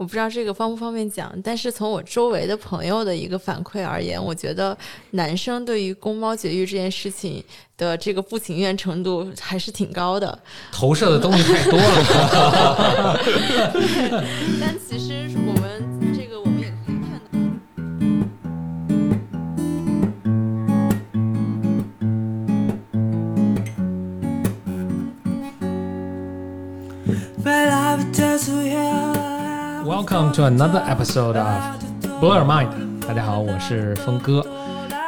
我不知道这个方不方便讲，但是从我周围的朋友的一个反馈而言，我觉得男生对于公猫绝育这件事情的这个不情愿程度还是挺高的。投射的东西太多了。但其实我们这个我们也可以看到。Welcome to another episode of Blur Mind。大家好，我是峰哥。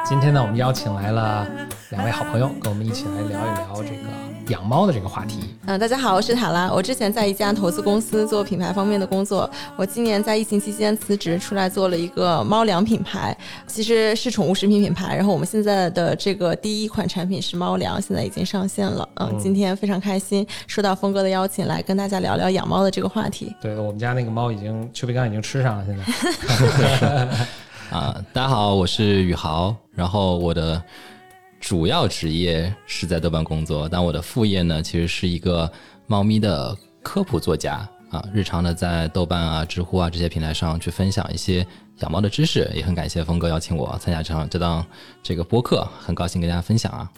今天呢，我们邀请来了两位好朋友，跟我们一起来聊一聊这个养猫的这个话题。嗯，大家好，我是塔拉。我之前在一家投资公司做品牌方面的工作。我今年在疫情期间辞职出来做了一个猫粮品牌，其实是宠物食品品牌。然后我们现在的这个第一款产品是猫粮，现在已经上线了。嗯，今天非常开心，收到峰哥的邀请来跟大家聊聊养猫的这个话题。对我们家那个猫已经邱培刚已经吃上了，现在。啊，大家好，我是宇豪。然后我的主要职业是在豆瓣工作，但我的副业呢，其实是一个猫咪的科普作家啊。日常的在豆瓣啊、知乎啊这些平台上去分享一些养猫的知识，也很感谢峰哥邀请我参加这场这档这个播客，很高兴跟大家分享啊。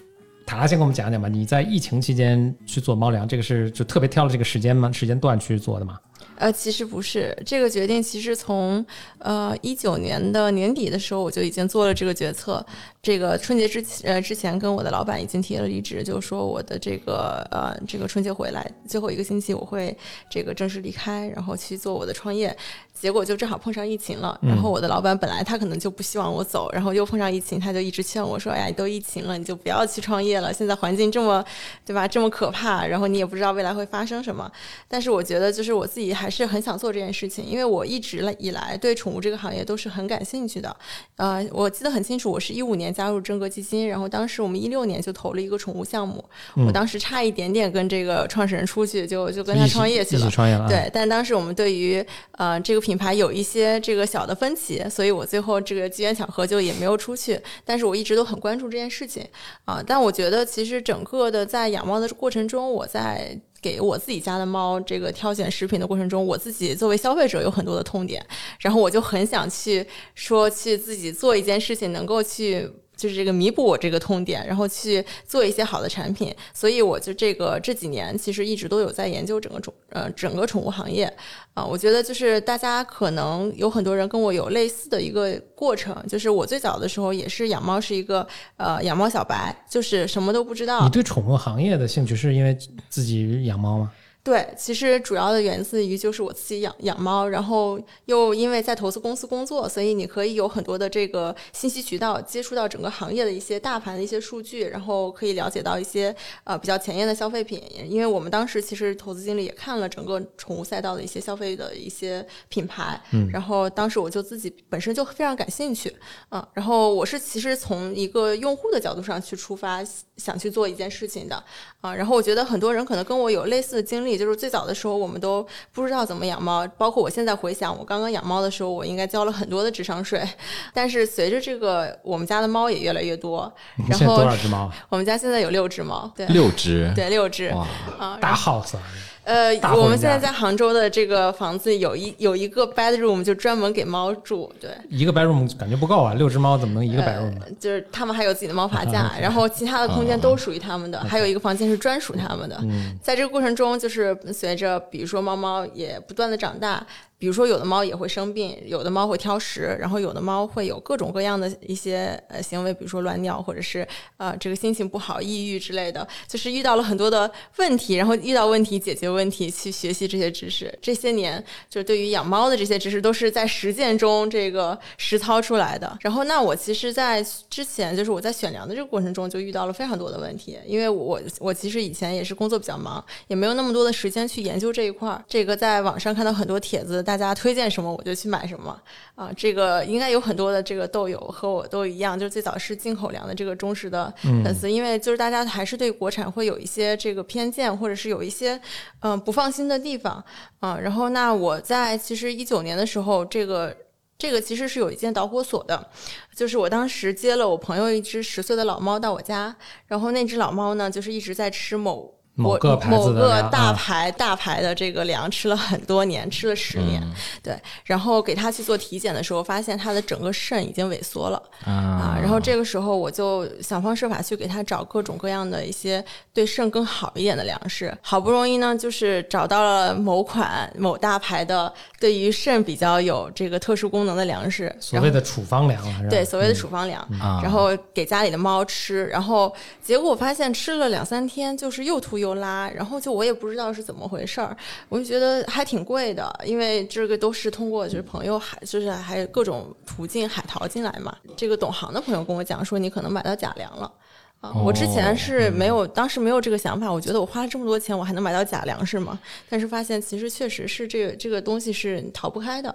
塔拉先给我们讲讲吧，你在疫情期间去做猫粮，这个是就特别挑了这个时间吗？时间段去做的吗？呃，其实不是，这个决定其实从呃一九年的年底的时候我就已经做了这个决策。这个春节之前呃之前跟我的老板已经提了离职，就是说我的这个呃这个春节回来最后一个星期我会这个正式离开，然后去做我的创业。结果就正好碰上疫情了，然后我的老板本来他可能就不希望我走，然后又碰上疫情，他就一直劝我说：“哎呀，都疫情了，你就不要去创业了，现在环境这么对吧，这么可怕，然后你也不知道未来会发生什么。”但是我觉得就是我自己还是很想做这件事情，因为我一直以来对宠物这个行业都是很感兴趣的。呃，我记得很清楚，我是一五年加入真格基金，然后当时我们一六年就投了一个宠物项目，我当时差一点点跟这个创始人出去，就就跟他创业去了。创业了。对，但当时我们对于呃这个品牌有一些这个小的分歧，所以我最后这个机缘巧合就也没有出去。但是我一直都很关注这件事情啊。但我觉得其实整个的在养猫的过程中，我在。给我自己家的猫这个挑选食品的过程中，我自己作为消费者有很多的痛点，然后我就很想去说去自己做一件事情，能够去就是这个弥补我这个痛点，然后去做一些好的产品。所以我就这个这几年其实一直都有在研究整个宠呃整个宠物行业啊。我觉得就是大家可能有很多人跟我有类似的一个过程，就是我最早的时候也是养猫是一个呃养猫小白，就是什么都不知道。你对宠物行业的兴趣是因为自己养猫吗？对，其实主要的源自于就是我自己养养猫，然后又因为在投资公司工作，所以你可以有很多的这个信息渠道，接触到整个行业的一些大盘的一些数据，然后可以了解到一些呃比较前沿的消费品。因为我们当时其实投资经理也看了整个宠物赛道的一些消费的一些品牌，嗯，然后当时我就自己本身就非常感兴趣，嗯，然后我是其实从一个用户的角度上去出发，想去做一件事情的，啊，然后我觉得很多人可能跟我有类似的经历。就是最早的时候，我们都不知道怎么养猫，包括我现在回想，我刚刚养猫的时候，我应该交了很多的智商税。但是随着这个，我们家的猫也越来越多。然后多少只猫？我们家现在有六只猫，对，六只，对，六只，啊，大 house。呃，我们现在在杭州的这个房子有一有一个 bedroom，就专门给猫住。对，一个 bedroom 感觉不够啊，六只猫怎么能一个 bedroom？就是他们还有自己的猫爬架，然后其他的空间都属于他们的，还有一个房间是专属他们的。在这个过程中，就是随着比如说猫猫也不断的长大。比如说，有的猫也会生病，有的猫会挑食，然后有的猫会有各种各样的一些呃行为，比如说乱尿，或者是呃这个心情不好、抑郁之类的，就是遇到了很多的问题，然后遇到问题解决问题，去学习这些知识。这些年，就是对于养猫的这些知识，都是在实践中这个实操出来的。然后，那我其实，在之前就是我在选粮的这个过程中，就遇到了非常多的问题，因为我我其实以前也是工作比较忙，也没有那么多的时间去研究这一块儿。这个在网上看到很多帖子，大家推荐什么我就去买什么啊！这个应该有很多的这个豆友和我都一样，就是最早是进口粮的这个忠实的粉丝，因为就是大家还是对国产会有一些这个偏见，或者是有一些嗯不放心的地方啊。然后那我在其实一九年的时候，这个这个其实是有一件导火索的，就是我当时接了我朋友一只十岁的老猫到我家，然后那只老猫呢就是一直在吃某。我某个牌某个大牌、大牌的这个粮吃了很多年，吃了十年，对。然后给他去做体检的时候，发现他的整个肾已经萎缩了啊。然后这个时候我就想方设法去给他找各种各样的一些对肾更好一点的粮食。好不容易呢，就是找到了某款某大牌的对于肾比较有这个特殊功能的粮食，所谓的处方粮了，对，所谓的处方粮，啊然后给家里的猫吃，然后结果我发现吃了两三天，就是又吐又又拉，然后就我也不知道是怎么回事儿，我就觉得还挺贵的，因为这个都是通过就是朋友海，就是还有各种途径海淘进来嘛。这个懂行的朋友跟我讲说，你可能买到假粮了。啊，我之前是没有，当时没有这个想法。我觉得我花了这么多钱，我还能买到假粮食吗？但是发现其实确实是这个这个东西是逃不开的。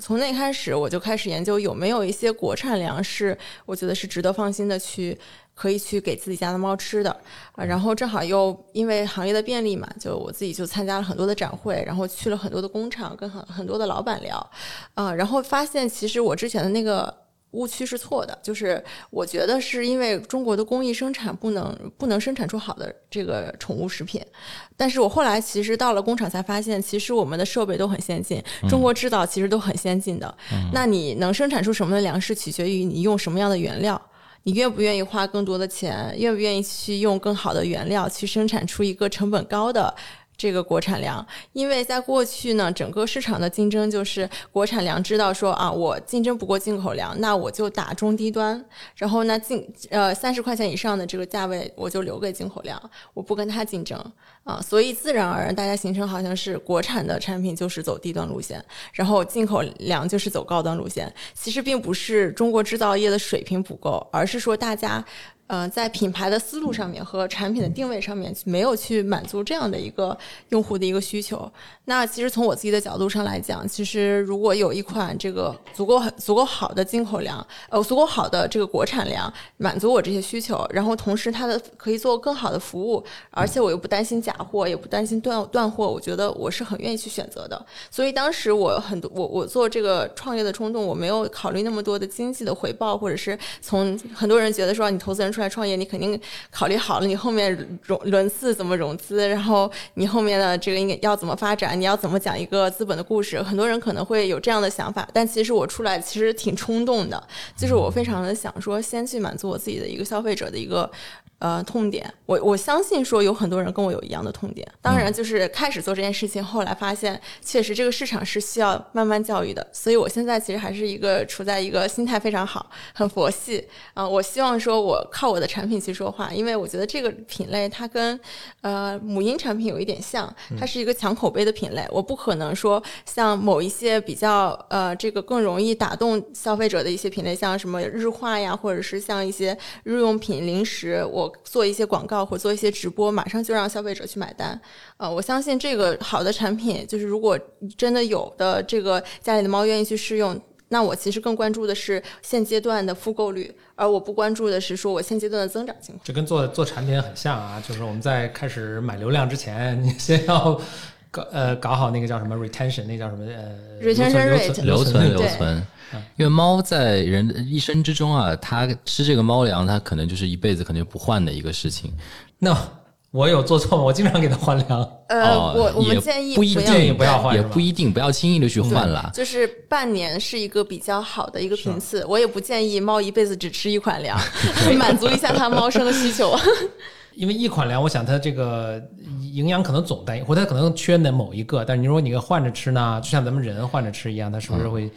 从那开始，我就开始研究有没有一些国产粮食，我觉得是值得放心的去可以去给自己家的猫吃的啊。然后正好又因为行业的便利嘛，就我自己就参加了很多的展会，然后去了很多的工厂，跟很很多的老板聊啊，然后发现其实我之前的那个。误区是错的，就是我觉得是因为中国的工艺生产不能不能生产出好的这个宠物食品，但是我后来其实到了工厂才发现，其实我们的设备都很先进，中国制造其实都很先进的。那你能生产出什么的粮食，取决于你用什么样的原料。你愿不愿意花更多的钱，愿不愿意去用更好的原料去生产出一个成本高的这个国产粮？因为在过去呢，整个市场的竞争就是国产粮知道说啊，我竞争不过进口粮，那我就打中低端，然后呢进呃三十块钱以上的这个价位我就留给进口粮，我不跟它竞争啊，所以自然而然大家形成好像是国产的产品就是走低端路线，然后进口粮就是走高端路线。其实并不是中国制造业的水平不够，而是说大家。呃，在品牌的思路上面和产品的定位上面，没有去满足这样的一个用户的一个需求。那其实从我自己的角度上来讲，其实如果有一款这个足够足够好的进口粮，呃，足够好的这个国产粮，满足我这些需求，然后同时它的可以做更好的服务，而且我又不担心假货，也不担心断断货，我觉得我是很愿意去选择的。所以当时我很多我我做这个创业的冲动，我没有考虑那么多的经济的回报，或者是从很多人觉得说你投资人出来创业，你肯定考虑好了你后面融轮次怎么融资，然后你后面的这个应该要怎么发展，你要怎么讲一个资本的故事。很多人可能会有这样的想法，但其实我出来其实挺冲动的，就是我非常的想说，先去满足我自己的一个消费者的一个。呃，痛点，我我相信说有很多人跟我有一样的痛点。当然，就是开始做这件事情，后来发现确实这个市场是需要慢慢教育的。所以我现在其实还是一个处在一个心态非常好、很佛系啊、我希望说我靠我的产品去说话，因为我觉得这个品类它跟呃母婴产品有一点像，它是一个强口碑的品类。我不可能说像某一些比较呃这个更容易打动消费者的一些品类，像什么日化呀，或者是像一些日用品、零食，我做一些广告或做一些直播，马上就让消费者去买单。呃，我相信这个好的产品，就是如果真的有的这个家里的猫愿意去试用。那我其实更关注的是现阶段的复购率，而我不关注的是说我现阶段的增长情况。这跟做做产品很像啊，就是我们在开始买流量之前，你先要搞呃搞好那个叫什么 retention，那叫什么呃 Retention 留 rate 存留存留存。因为猫在人一生之中啊，它吃这个猫粮，它可能就是一辈子可能不换的一个事情。那我有做错吗？我经常给它换粮。呃，哦我我们建议不一定建议不要换也不一定不要轻易的去换了。就是半年是一个比较好的一个频次，我也不建议猫一辈子只吃一款粮 满足一下它猫生的需求。因为一款粮，我想它这个营养可能总单一，或者它可能缺的某一个。但是你如果你给换着吃呢，就像咱们人换着吃一样，它是不是会？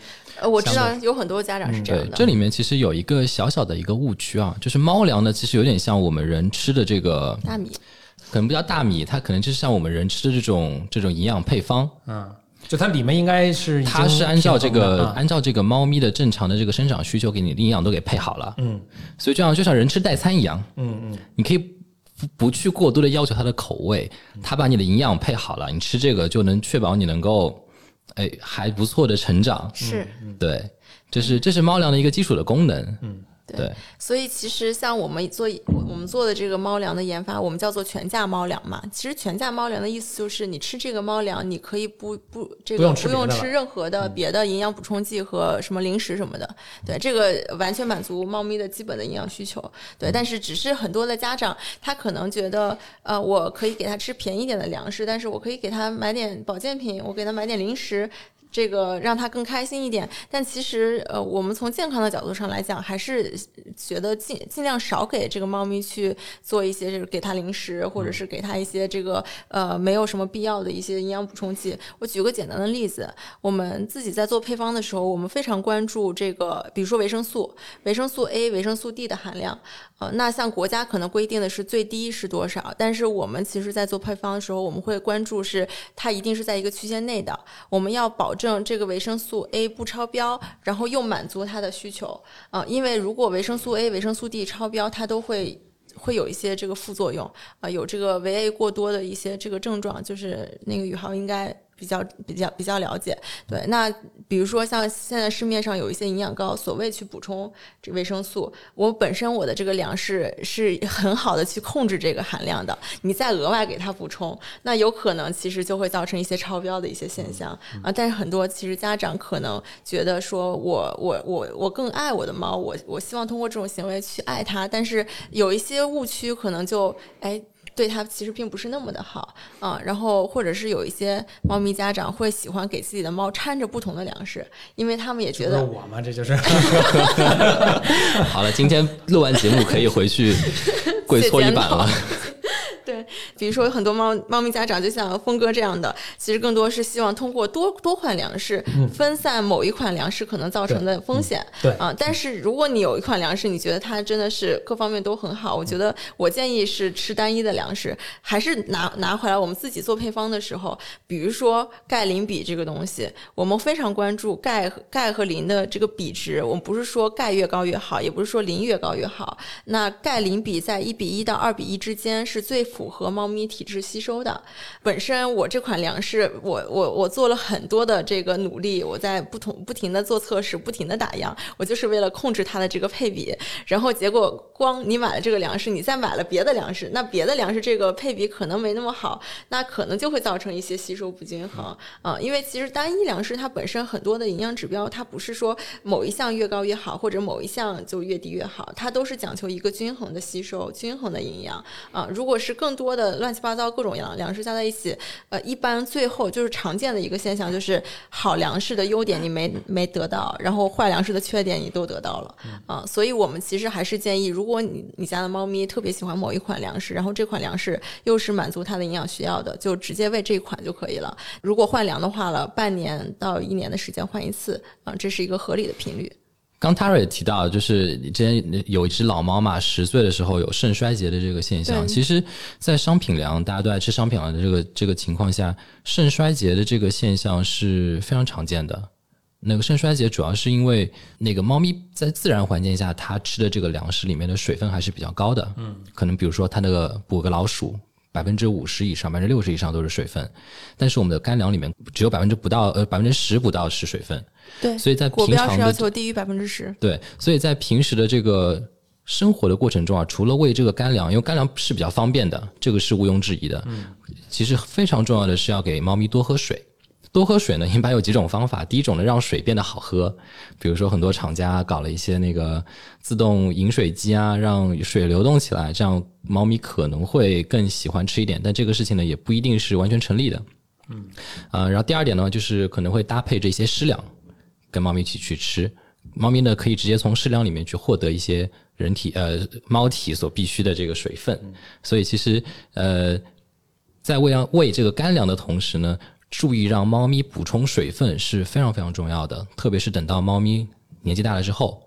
呃，我知道有很多家长是这样对，的。这里面其实有一个小小的一个误区啊，就是猫粮呢，其实有点像我们人吃的这个，大米，可能不叫大米，它可能就是像我们人吃的这种这种营养配方，嗯，就它里面应该是它是按照这个、按照这个猫咪的正常的这个生长需求，给你的营养都给配好了。嗯所以这样就像人吃代餐一样，嗯嗯，你可以不不去过多的要求它的口味，它把你的营养配好了，你吃这个就能确保你能够，哎，还不错的成长。是对，这是这是猫粮的一个基础的功能。嗯，对，所以其实像我们做我们做的这个猫粮的研发，我们叫做全价猫粮嘛。其实全价猫粮的意思就是你吃这个猫粮，你可以不不这个不用吃任何的别的营养补充剂和什么零食什么的。对，这个完全满足猫咪的基本的营养需求。对，但是只是很多的家长他可能觉得，呃，我可以给他吃便宜点的粮食，但是我可以给他买点保健品，我给他买点零食。这个让他更开心一点，但其实呃，我们从健康的角度上来讲，还是觉得尽尽量少给这个猫咪去做一些，就是给它零食，或者是给它一些这个呃没有什么必要的一些营养补充剂。我举个简单的例子，我们自己在做配方的时候，我们非常关注这个，比如说维生素、维生素 A、维生素 D 的含量。呃，那像国家可能规定的是最低是多少，但是我们其实在做配方的时候，我们会关注是它一定是在一个区间内的，我们要保证。证这个维生素 A 不超标，然后又满足他的需求啊，因为如果维生素 A、维生素 D 超标，它都会会有一些这个副作用啊，有这个维 A 过多的一些这个症状，就是那个宇航应该。比较比较比较了解，对。那比如说像现在市面上有一些营养膏，所谓去补充这维生素，我本身我的这个粮食是 很好的去控制这个含量的，你再额外给它补充，那有可能其实就会造成一些超标的一些现象啊。但是很多其实家长可能觉得说我我我我更爱我的猫，我我希望通过这种行为去爱它，但是有一些误区可能就哎。对它其实并不是那么的好啊，然后或者是有一些猫咪家长会喜欢给自己的猫掺着不同的粮食，因为他们也觉得我嘛，这就是好了，今天录完节目可以回去跪搓衣板了。对，比如说很多猫猫咪家长就像峰哥这样的，其实更多是希望通过多多款粮食分散某一款粮食可能造成的风险。对啊，但是如果你有一款粮食，你觉得它真的是各方面都很好，我觉得我建议是吃单一的粮食，还是拿拿回来我们自己做配方的时候，比如说钙磷比这个东西，我们非常关注钙钙和磷的这个比值。我们不是说钙越高越好，也不是说磷越高越好。那钙磷比在一比一到二比一之间是最。符合猫咪体质吸收的。本身我这款粮食，我我我做了很多的这个努力，我在不同不停的做测试，不停的打样，我就是为了控制它的这个配比。然后结果光你买了这个粮食，你再买了别的粮食，那别的粮食这个配比可能没那么好，那可能就会造成一些吸收不均衡啊。因为其实单一粮食它本身很多的营养指标，它不是说某一项越高越好，或者某一项就越低越好，它都是讲求一个均衡的吸收、均衡的营养啊。如果是更多的乱七八糟各种粮粮食加在一起，呃，一般最后就是常见的一个现象，就是好粮食的优点你没没得到，然后坏粮食的缺点你都得到了啊。所以我们其实还是建议，如果你你家的猫咪特别喜欢某一款粮食，然后这款粮食又是满足它的营养需要的，就直接喂这款就可以了。如果换粮的话了，半年到一年的时间换一次啊，这是一个合理的频率。刚 Tara 也提到，就是之前有一只老猫嘛，十岁的时候有肾衰竭的这个现象。其实，在商品粮大家都爱吃商品粮的这个这个情况下，肾衰竭的这个现象是非常常见的。那个肾衰竭主要是因为那个猫咪在自然环境下，它吃的这个粮食里面的水分还是比较高的。嗯，可能比如说它那个捕个老鼠。百分之五十以上，百分之六十以上都是水分，但是我们的干粮里面只有百分之不到呃百分之十不到是水分。对，所以在平常的要求低于百分之十。对，所以在平时的这个生活的过程中啊，除了喂这个干粮，因为干粮是比较方便的，这个是毋庸置疑的。嗯，其实非常重要的是要给猫咪多喝水。多喝水呢，一般有几种方法。第一种呢，让水变得好喝，比如说很多厂家搞了一些那个自动饮水机啊，让水流动起来，这样猫咪可能会更喜欢吃一点。但这个事情呢，也不一定是完全成立的。嗯，啊，然后第二点呢，就是可能会搭配这些湿粮，跟猫咪一起去吃。猫咪呢，可以直接从湿粮里面去获得一些人体呃猫体所必需的这个水分。所以其实呃，在喂养喂这个干粮的同时呢。注意让猫咪补充水分是非常非常重要的，特别是等到猫咪年纪大了之后，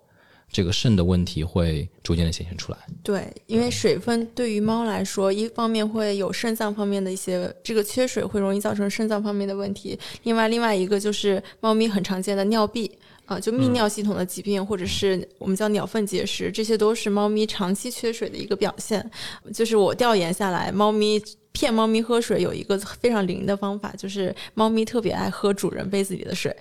这个肾的问题会逐渐的显现出来。对，因为水分对于猫来说，一方面会有肾脏方面的一些这个缺水会容易造成肾脏方面的问题，另外另外一个就是猫咪很常见的尿闭。啊，就泌尿系统的疾病，或者是我们叫鸟粪结石，这些都是猫咪长期缺水的一个表现。就是我调研下来，猫咪。骗猫咪喝水有一个非常灵的方法，就是猫咪特别爱喝主人杯子里的水。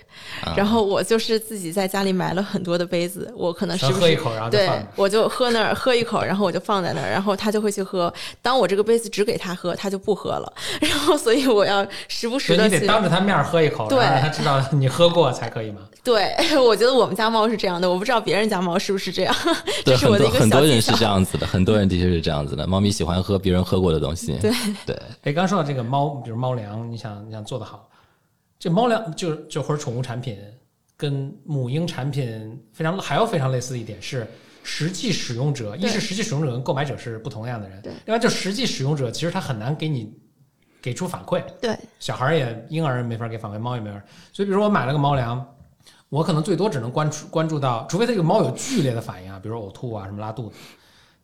然后我就是自己在家里买了很多的杯子，我可能是喝一口，然后对，我就喝那儿喝一口，然后我就放在那儿，然后它就会去喝。当我这个杯子只给它喝，它就不喝了。然后所以我要时不时的，你得当着它面喝一口，对，让它知道你喝过才可以吗？对，我觉得我们家猫是这样的，我不知道别人家猫是不是这样。这是我的一个很多人是这样子的，很多人的确是这样子的。猫咪喜欢喝别人喝过的东西。对对。哎，刚说到。这个猫，比如猫粮，你想你想做得好，这猫粮就就或者宠物产品跟母婴产品非常还有非常类似的一点是，实际使用者，一是实际使用者跟购买者是不同样的人，另外就实际使用者其实他很难给你给出反馈，对，小孩也婴儿没法给反馈，猫也没法，所以比如说我买了个猫粮，我可能最多只能关注关注到，除非这个猫有剧烈的反应啊，比如说呕吐啊什么拉肚子，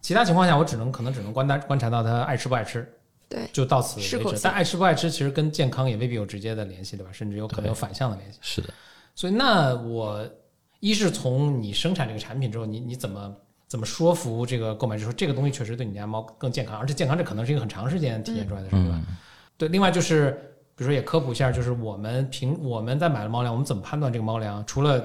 其他情况下我只能可能只能观察观察到它爱吃不爱吃。对，就到此为止。但爱吃不爱吃，其实跟健康也未必有直接的联系，对吧？甚至有可能有反向的联系。是的。所以，那我一是从你生产这个产品之后，你你怎么怎么说服这个购买者说这个东西确实对你家猫更健康，而且健康这可能是一个很长时间体现出来的，事，对吧？对。另外就是，比如说也科普一下，就是我们平我们在买了猫粮，我们怎么判断这个猫粮？除了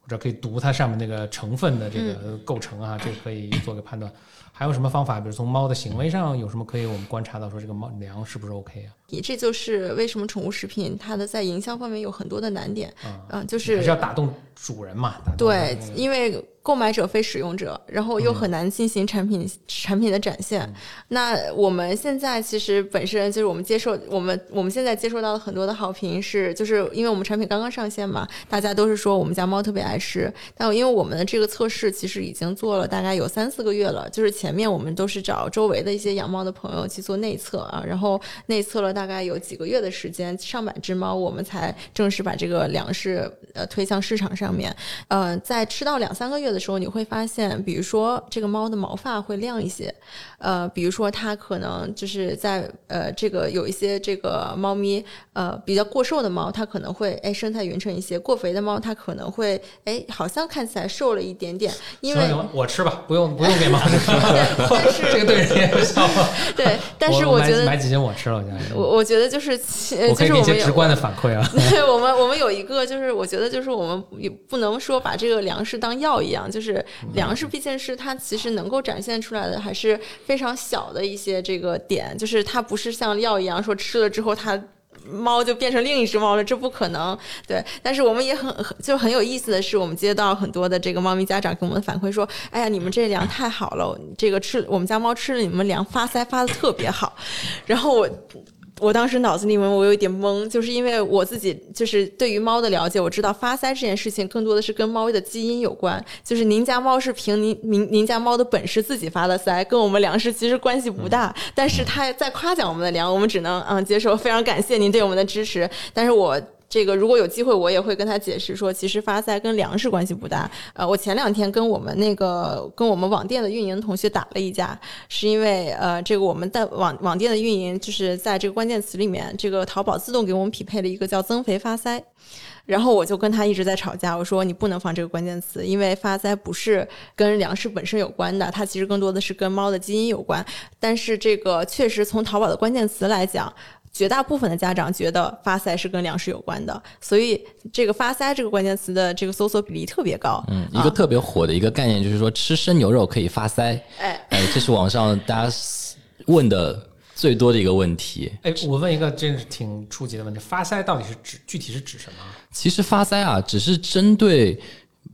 或者可以读它上面那个成分的这个构成啊，这个可以做个判断。还有什么方法？比如从猫的行为上有什么可以我们观察到，说这个猫粮是不是 OK 啊？这就是为什么宠物食品它的在营销方面有很多的难点啊，就是还是要打动主人嘛。对，因为。购买者非使用者，然后又很难进行产品产品的展现。那我们现在其实本身就是我们接受我们我们现在接受到的很多的好评是，就是因为我们产品刚刚上线嘛，大家都是说我们家猫特别爱吃。但因为我们的这个测试其实已经做了大概有三四个月了，就是前面我们都是找周围的一些养猫的朋友去做内测啊，然后内测了大概有几个月的时间，上百只猫，我们才正式把这个粮食呃推向市场上面。嗯，在吃到两三个月。的时候你会发现，比如说这个猫的毛发会亮一些，呃，比如说它可能就是在呃这个有一些这个猫咪呃比较过瘦的猫，它可能会哎身材匀称一些；过肥的猫，它可能会哎好像看起来瘦了一点点。因为我吃吧，不用不用给猫吃，这个对人也有效。对，但是我觉得买几斤我吃了，我家我我觉得就是就是我们一些直观的反馈啊。对我们我们有一个就是我觉得就是我们也不能说把这个粮食当药一样。就是粮食毕竟是它其实能够展现出来的还是非常小的一些这个点，就是它不是像药一样说吃了之后它猫就变成另一只猫了，这不可能。对，但是我们也很就很有意思的是，我们接到很多的这个猫咪家长给我们反馈说，哎呀，你们这粮太好了，这个吃我们家猫吃了你们粮发腮发的特别好，然后我。我当时脑子里面我有一点懵，就是因为我自己就是对于猫的了解，我知道发腮这件事情更多的是跟猫的基因有关。就是您家猫是凭您您您家猫的本事自己发的腮，跟我们粮食其实关系不大。但是他在夸奖我们的粮，我们只能嗯接受，非常感谢您对我们的支持。但是我。这个如果有机会，我也会跟他解释说，其实发腮跟粮食关系不大。呃，我前两天跟我们那个跟我们网店的运营同学打了一架，是因为呃，这个我们的网网店的运营就是在这个关键词里面，这个淘宝自动给我们匹配了一个叫增肥发腮，然后我就跟他一直在吵架，我说你不能放这个关键词，因为发腮不是跟粮食本身有关的，它其实更多的是跟猫的基因有关。但是这个确实从淘宝的关键词来讲。绝大部分的家长觉得发腮是跟粮食有关的，所以这个发腮这个关键词的这个搜索比例特别高。嗯，一个特别火的一个概念就是说吃生牛肉可以发腮。哎，哎，这是网上大家问的最多的一个问题。哎，我问一个真是挺初级的问题：发腮到底是指具体是指什么？其实发腮啊，只是针对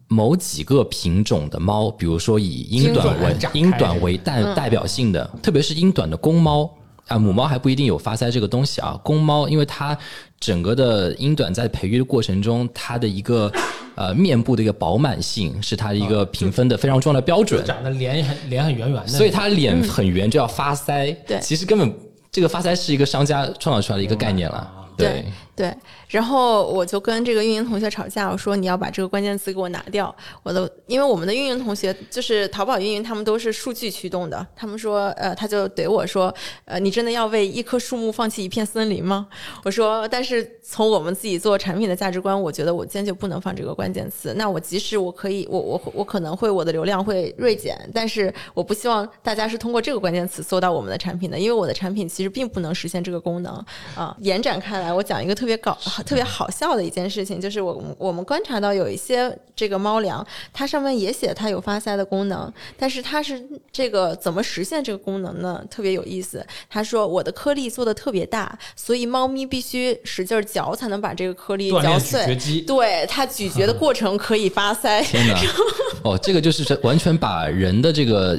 某几个品种的猫，比如说以英短为英短为代代表性的，特别是英短的公猫。啊，母猫还不一定有发腮这个东西啊。公猫，因为它整个的英短在培育的过程中，它的一个呃面部的一个饱满性是它一个评分的非常重要的标准。长得脸很脸很圆圆的，所以它脸很圆就要发腮。对，其实根本这个发腮是一个商家创造出来的一个概念了。对。对，然后我就跟这个运营同学吵架，我说你要把这个关键词给我拿掉。我的，因为我们的运营同学就是淘宝运营，他们都是数据驱动的。他们说，呃，他就怼我说，呃，你真的要为一棵树木放弃一片森林吗？我说，但是从我们自己做产品的价值观，我觉得我坚决不能放这个关键词。那我即使我可以，我我我可能会我的流量会锐减，但是我不希望大家是通过这个关键词搜到我们的产品的，因为我的产品其实并不能实现这个功能啊。延展开来，我讲一个特。特别搞特别好笑的一件事情，就是我我们观察到有一些这个猫粮，它上面也写它有发腮的功能，但是它是这个怎么实现这个功能呢？特别有意思。他说我的颗粒做的特别大，所以猫咪必须使劲嚼才能把这个颗粒嚼碎。对它咀嚼的过程可以发腮。天哪！哦，这个就是完全把人的这个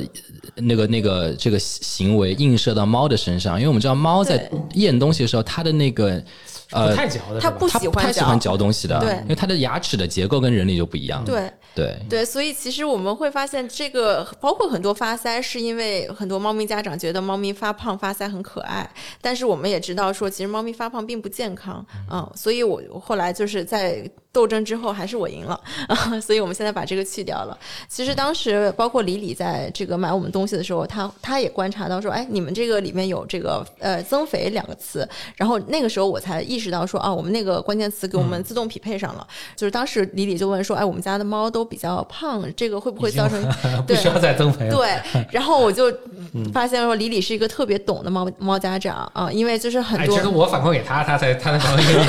那个那个这个行为映射到猫的身上，因为我们知道猫在咽东西的时候，它的那个。呃，太嚼的，它不喜欢太喜欢嚼东西的，对，因为它的牙齿的结构跟人类就不一样，对，对，对，所以其实我们会发现，这个包括很多发腮，是因为很多猫咪家长觉得猫咪发胖发腮很可爱，但是我们也知道说，其实猫咪发胖并不健康，嗯，所以我后来就是在。斗争之后还是我赢了啊，所以我们现在把这个去掉了。其实当时包括李李在这个买我们东西的时候，他他也观察到说，哎，你们这个里面有这个呃增肥两个词，然后那个时候我才意识到说，啊，我们那个关键词给我们自动匹配上了。就是当时李李就问说，哎，我们家的猫都比较胖，这个会不会造成 不需要再增肥？对，然后我就发现说，李李是一个特别懂的猫猫家长啊，因为就是很多，其实我反馈给他，他才他才反馈给你。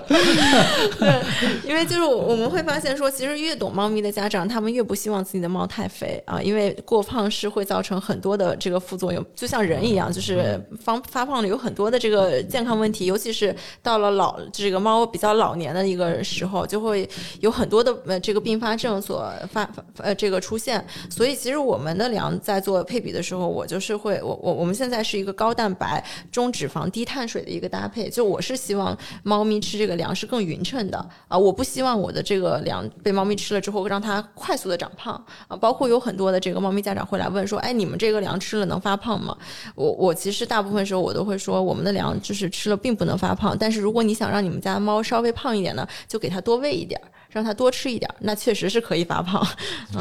对，因为就是我们会发现说，其实越懂猫咪的家长，他们越不希望自己的猫太肥啊，因为过胖是会造成很多的这个副作用，就像人一样，就是发发胖了有很多的这个健康问题，尤其是到了老这个猫比较老年的一个时候，就会有很多的呃这个并发症所发呃这个出现。所以其实我们的粮在做配比的时候，我就是会我我我们现在是一个高蛋白、中脂肪、低碳水的一个搭配，就我是希望猫咪吃这个粮食更匀。称的啊，我不希望我的这个粮被猫咪吃了之后让它快速的长胖啊。包括有很多的这个猫咪家长会来问说，哎，你们这个粮吃了能发胖吗？我我其实大部分时候我都会说，我们的粮就是吃了并不能发胖，但是如果你想让你们家猫稍微胖一点呢，就给它多喂一点。让它多吃一点，那确实是可以发胖。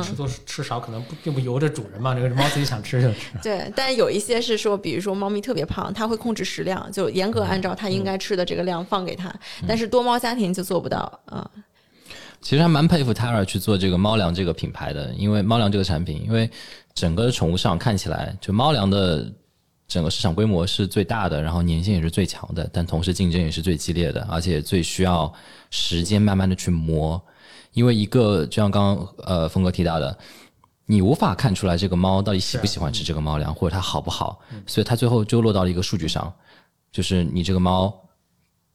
吃多吃少可能不并不由着主人嘛，这个猫自己想吃就吃。对，但有一些是说，比如说猫咪特别胖，它会控制食量，就严格按照它应该吃的这个量放给它。但是多猫家庭就做不到啊。其实还蛮佩服 Tara 去做这个猫粮这个品牌的，因为猫粮这个产品，因为整个宠物市场看起来，就猫粮的。整个市场规模是最大的，然后粘性也是最强的，但同时竞争也是最激烈的，而且最需要时间慢慢的去磨。因为一个就像刚刚呃峰哥提到的，你无法看出来这个猫到底喜不喜欢吃这个猫粮，或者它好不好，所以它最后就落到了一个数据上，就是你这个猫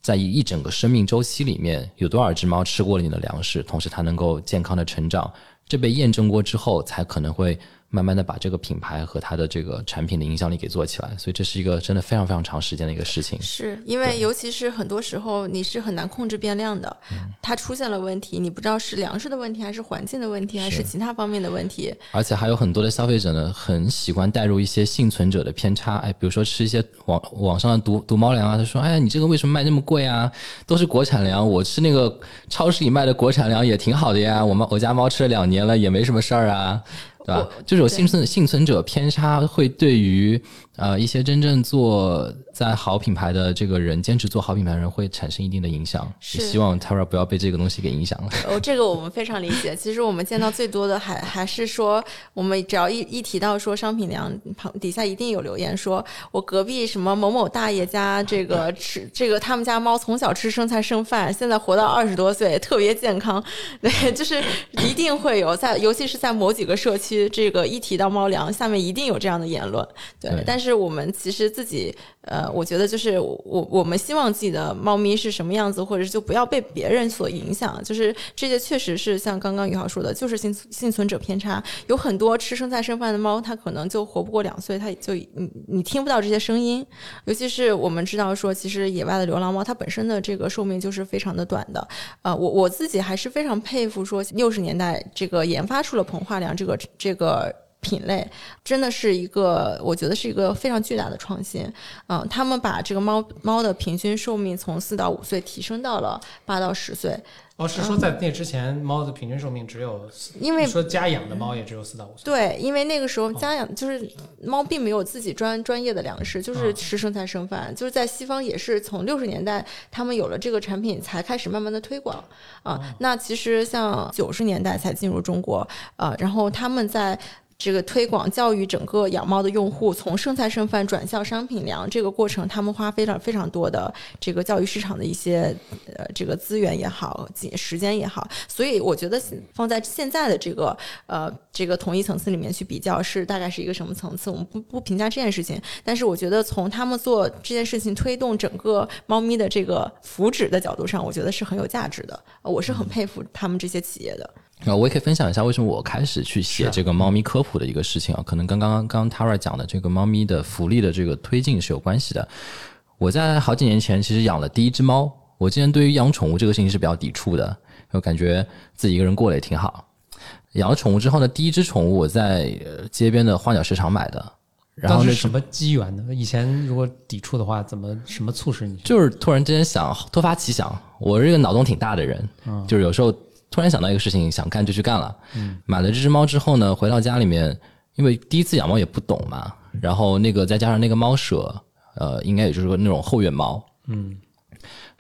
在一整个生命周期里面有多少只猫吃过了你的粮食，同时它能够健康的成长，这被验证过之后，才可能会。慢慢的把这个品牌和它的这个产品的影响力给做起来，所以这是一个真的非常非常长时间的一个事情。是因为尤其是很多时候你是很难控制变量的，它出现了问题，你不知道是粮食的问题，还是环境的问题，还是其他方面的问题。而且还有很多的消费者呢，很喜欢带入一些幸存者的偏差，哎，比如说吃一些网网上的毒毒猫粮啊，他说，哎呀，你这个为什么卖那么贵啊？都是国产粮，我吃那个超市里卖的国产粮也挺好的呀，我们我家猫吃了两年了，也没什么事儿啊。对吧？这种幸存幸存者偏差会对于。呃，一些真正做在好品牌的这个人，坚持做好品牌的人，会产生一定的影响。是希望 Tara 不要被这个东西给影响了。哦，这个我们非常理解。其实我们见到最多的还还是说，我们只要一一提到说商品粮旁底下一定有留言，说我隔壁什么某某大爷家这个吃 这个他们家猫从小吃剩菜剩饭，现在活到二十多岁，特别健康。对，就是一定会有在，尤其是在某几个社区，这个一提到猫粮，下面一定有这样的言论。对，但。是我们其实自己，呃，我觉得就是我我们希望自己的猫咪是什么样子，或者就不要被别人所影响。就是这些确实是像刚刚宇豪说的，就是幸幸存者偏差。有很多吃剩菜剩饭的猫，它可能就活不过两岁，它就你你听不到这些声音。尤其是我们知道说，其实野外的流浪猫，它本身的这个寿命就是非常的短的。啊，我我自己还是非常佩服说六十年代这个研发出了膨化粮这个这个。品类，真的是一个，我觉得是一个非常巨大的创新。嗯，他们把这个猫猫的平均寿命从四到五岁提升到了八到十岁。哦，是说在那之前，猫的平均寿命只有四，因为说家养的猫也只有四到五岁。对，因为那个时候家养就是猫并没有自己专专业的粮食，就是吃剩菜剩饭。就是在西方也是从六十年代他们有了这个产品才开始慢慢的推广啊。那其实像九十年代才进入中国啊，然后他们在。这个推广教育整个养猫的用户，从剩菜剩饭转向商品粮这个过程，他们花非常非常多的这个教育市场的一些呃这个资源也好，时间也好，所以我觉得放在现在的这个呃这个同一层次里面去比较，是大概是一个什么层次？我们不不评价这件事情，但是我觉得从他们做这件事情推动整个猫咪的这个福祉的角度上，我觉得是很有价值的。我是很佩服他们这些企业的。啊，我也可以分享一下为什么我开始去写这个猫咪科普的一个事情啊，可能跟刚刚刚 Tara 讲的这个猫咪的福利的这个推进是有关系的。我在好几年前其实养了第一只猫，我之前对于养宠物这个事情是比较抵触的，我感觉自己一个人过得也挺好。养了宠物之后呢，第一只宠物我在街边的花鸟市场买的，然后是什么机缘呢？以前如果抵触的话，怎么什么促使你？就是突然之间想突发奇想，我是一个脑洞挺大的人，就是有时候。突然想到一个事情，想干就去干了。嗯，买了这只猫之后呢，回到家里面，因为第一次养猫也不懂嘛，然后那个再加上那个猫舍，呃，应该也就是个那种后院猫。嗯，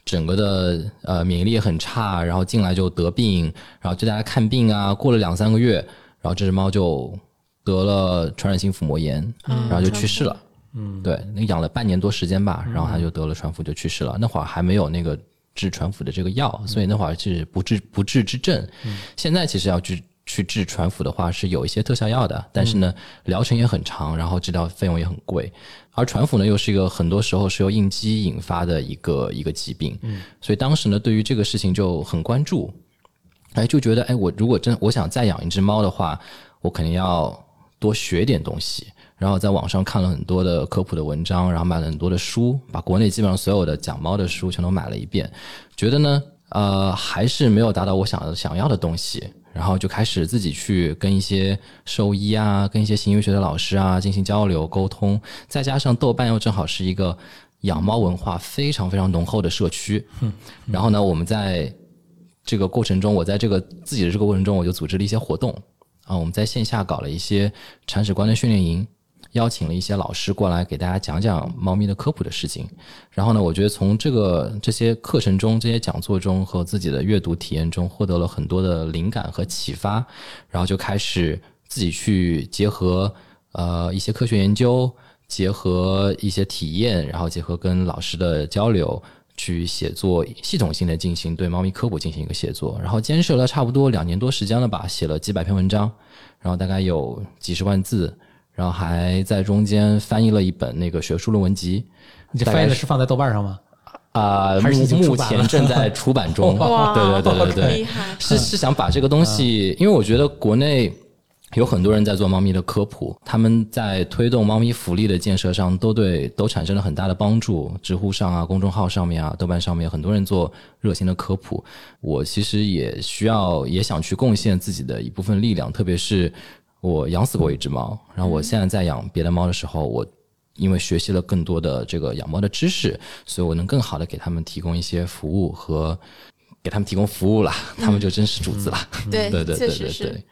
整个的呃免疫力也很差，然后进来就得病，然后就大家看病啊，过了两三个月，然后这只猫就得了传染性腹膜炎，然后就去世了。嗯，对，那养了半年多时间吧，然后它就得了传腹就去世了。那会儿还没有那个。治传腹的这个药，所以那会儿是不治不治之症。现在其实要去去治传腹的话，是有一些特效药的，但是呢，疗程也很长，然后治疗费用也很贵。而传腹呢，又是一个很多时候是由应激引发的一个一个疾病。嗯，所以当时呢，对于这个事情就很关注，哎，就觉得哎，我如果真我想再养一只猫的话，我肯定要多学点东西。然后在网上看了很多的科普的文章，然后买了很多的书，把国内基本上所有的讲猫的书全都买了一遍，觉得呢，呃，还是没有达到我想想要的东西，然后就开始自己去跟一些兽医啊，跟一些行为学的老师啊进行交流沟通，再加上豆瓣又正好是一个养猫文化非常非常浓厚的社区，然后呢，我们在这个过程中，我在这个自己的这个过程中，我就组织了一些活动。啊，我们在线下搞了一些铲屎官的训练营。邀请了一些老师过来给大家讲讲猫咪的科普的事情，然后呢，我觉得从这个这些课程中、这些讲座中和自己的阅读体验中获得了很多的灵感和启发，然后就开始自己去结合呃一些科学研究，结合一些体验，然后结合跟老师的交流，去写作，系统性的进行对猫咪科普进行一个写作，然后坚持了差不多两年多时间了吧，写了几百篇文章，然后大概有几十万字。然后还在中间翻译了一本那个学术论文集，你翻译的是放在豆瓣上吗？啊，目目前正在出版中。对对对对对，是是想把这个东西，因为我觉得国内有很多人在做猫咪的科普，他们在推动猫咪福利的建设上都对都产生了很大的帮助。知乎上啊，公众号上面啊，豆瓣上面很多人做热心的科普，我其实也需要也想去贡献自己的一部分力量，特别是。我养死过一只猫，然后我现在在养别的猫的时候，我因为学习了更多的这个养猫的知识，所以我能更好的给他们提供一些服务和给他们提供服务了，他们就真是主子了。对对对对对对，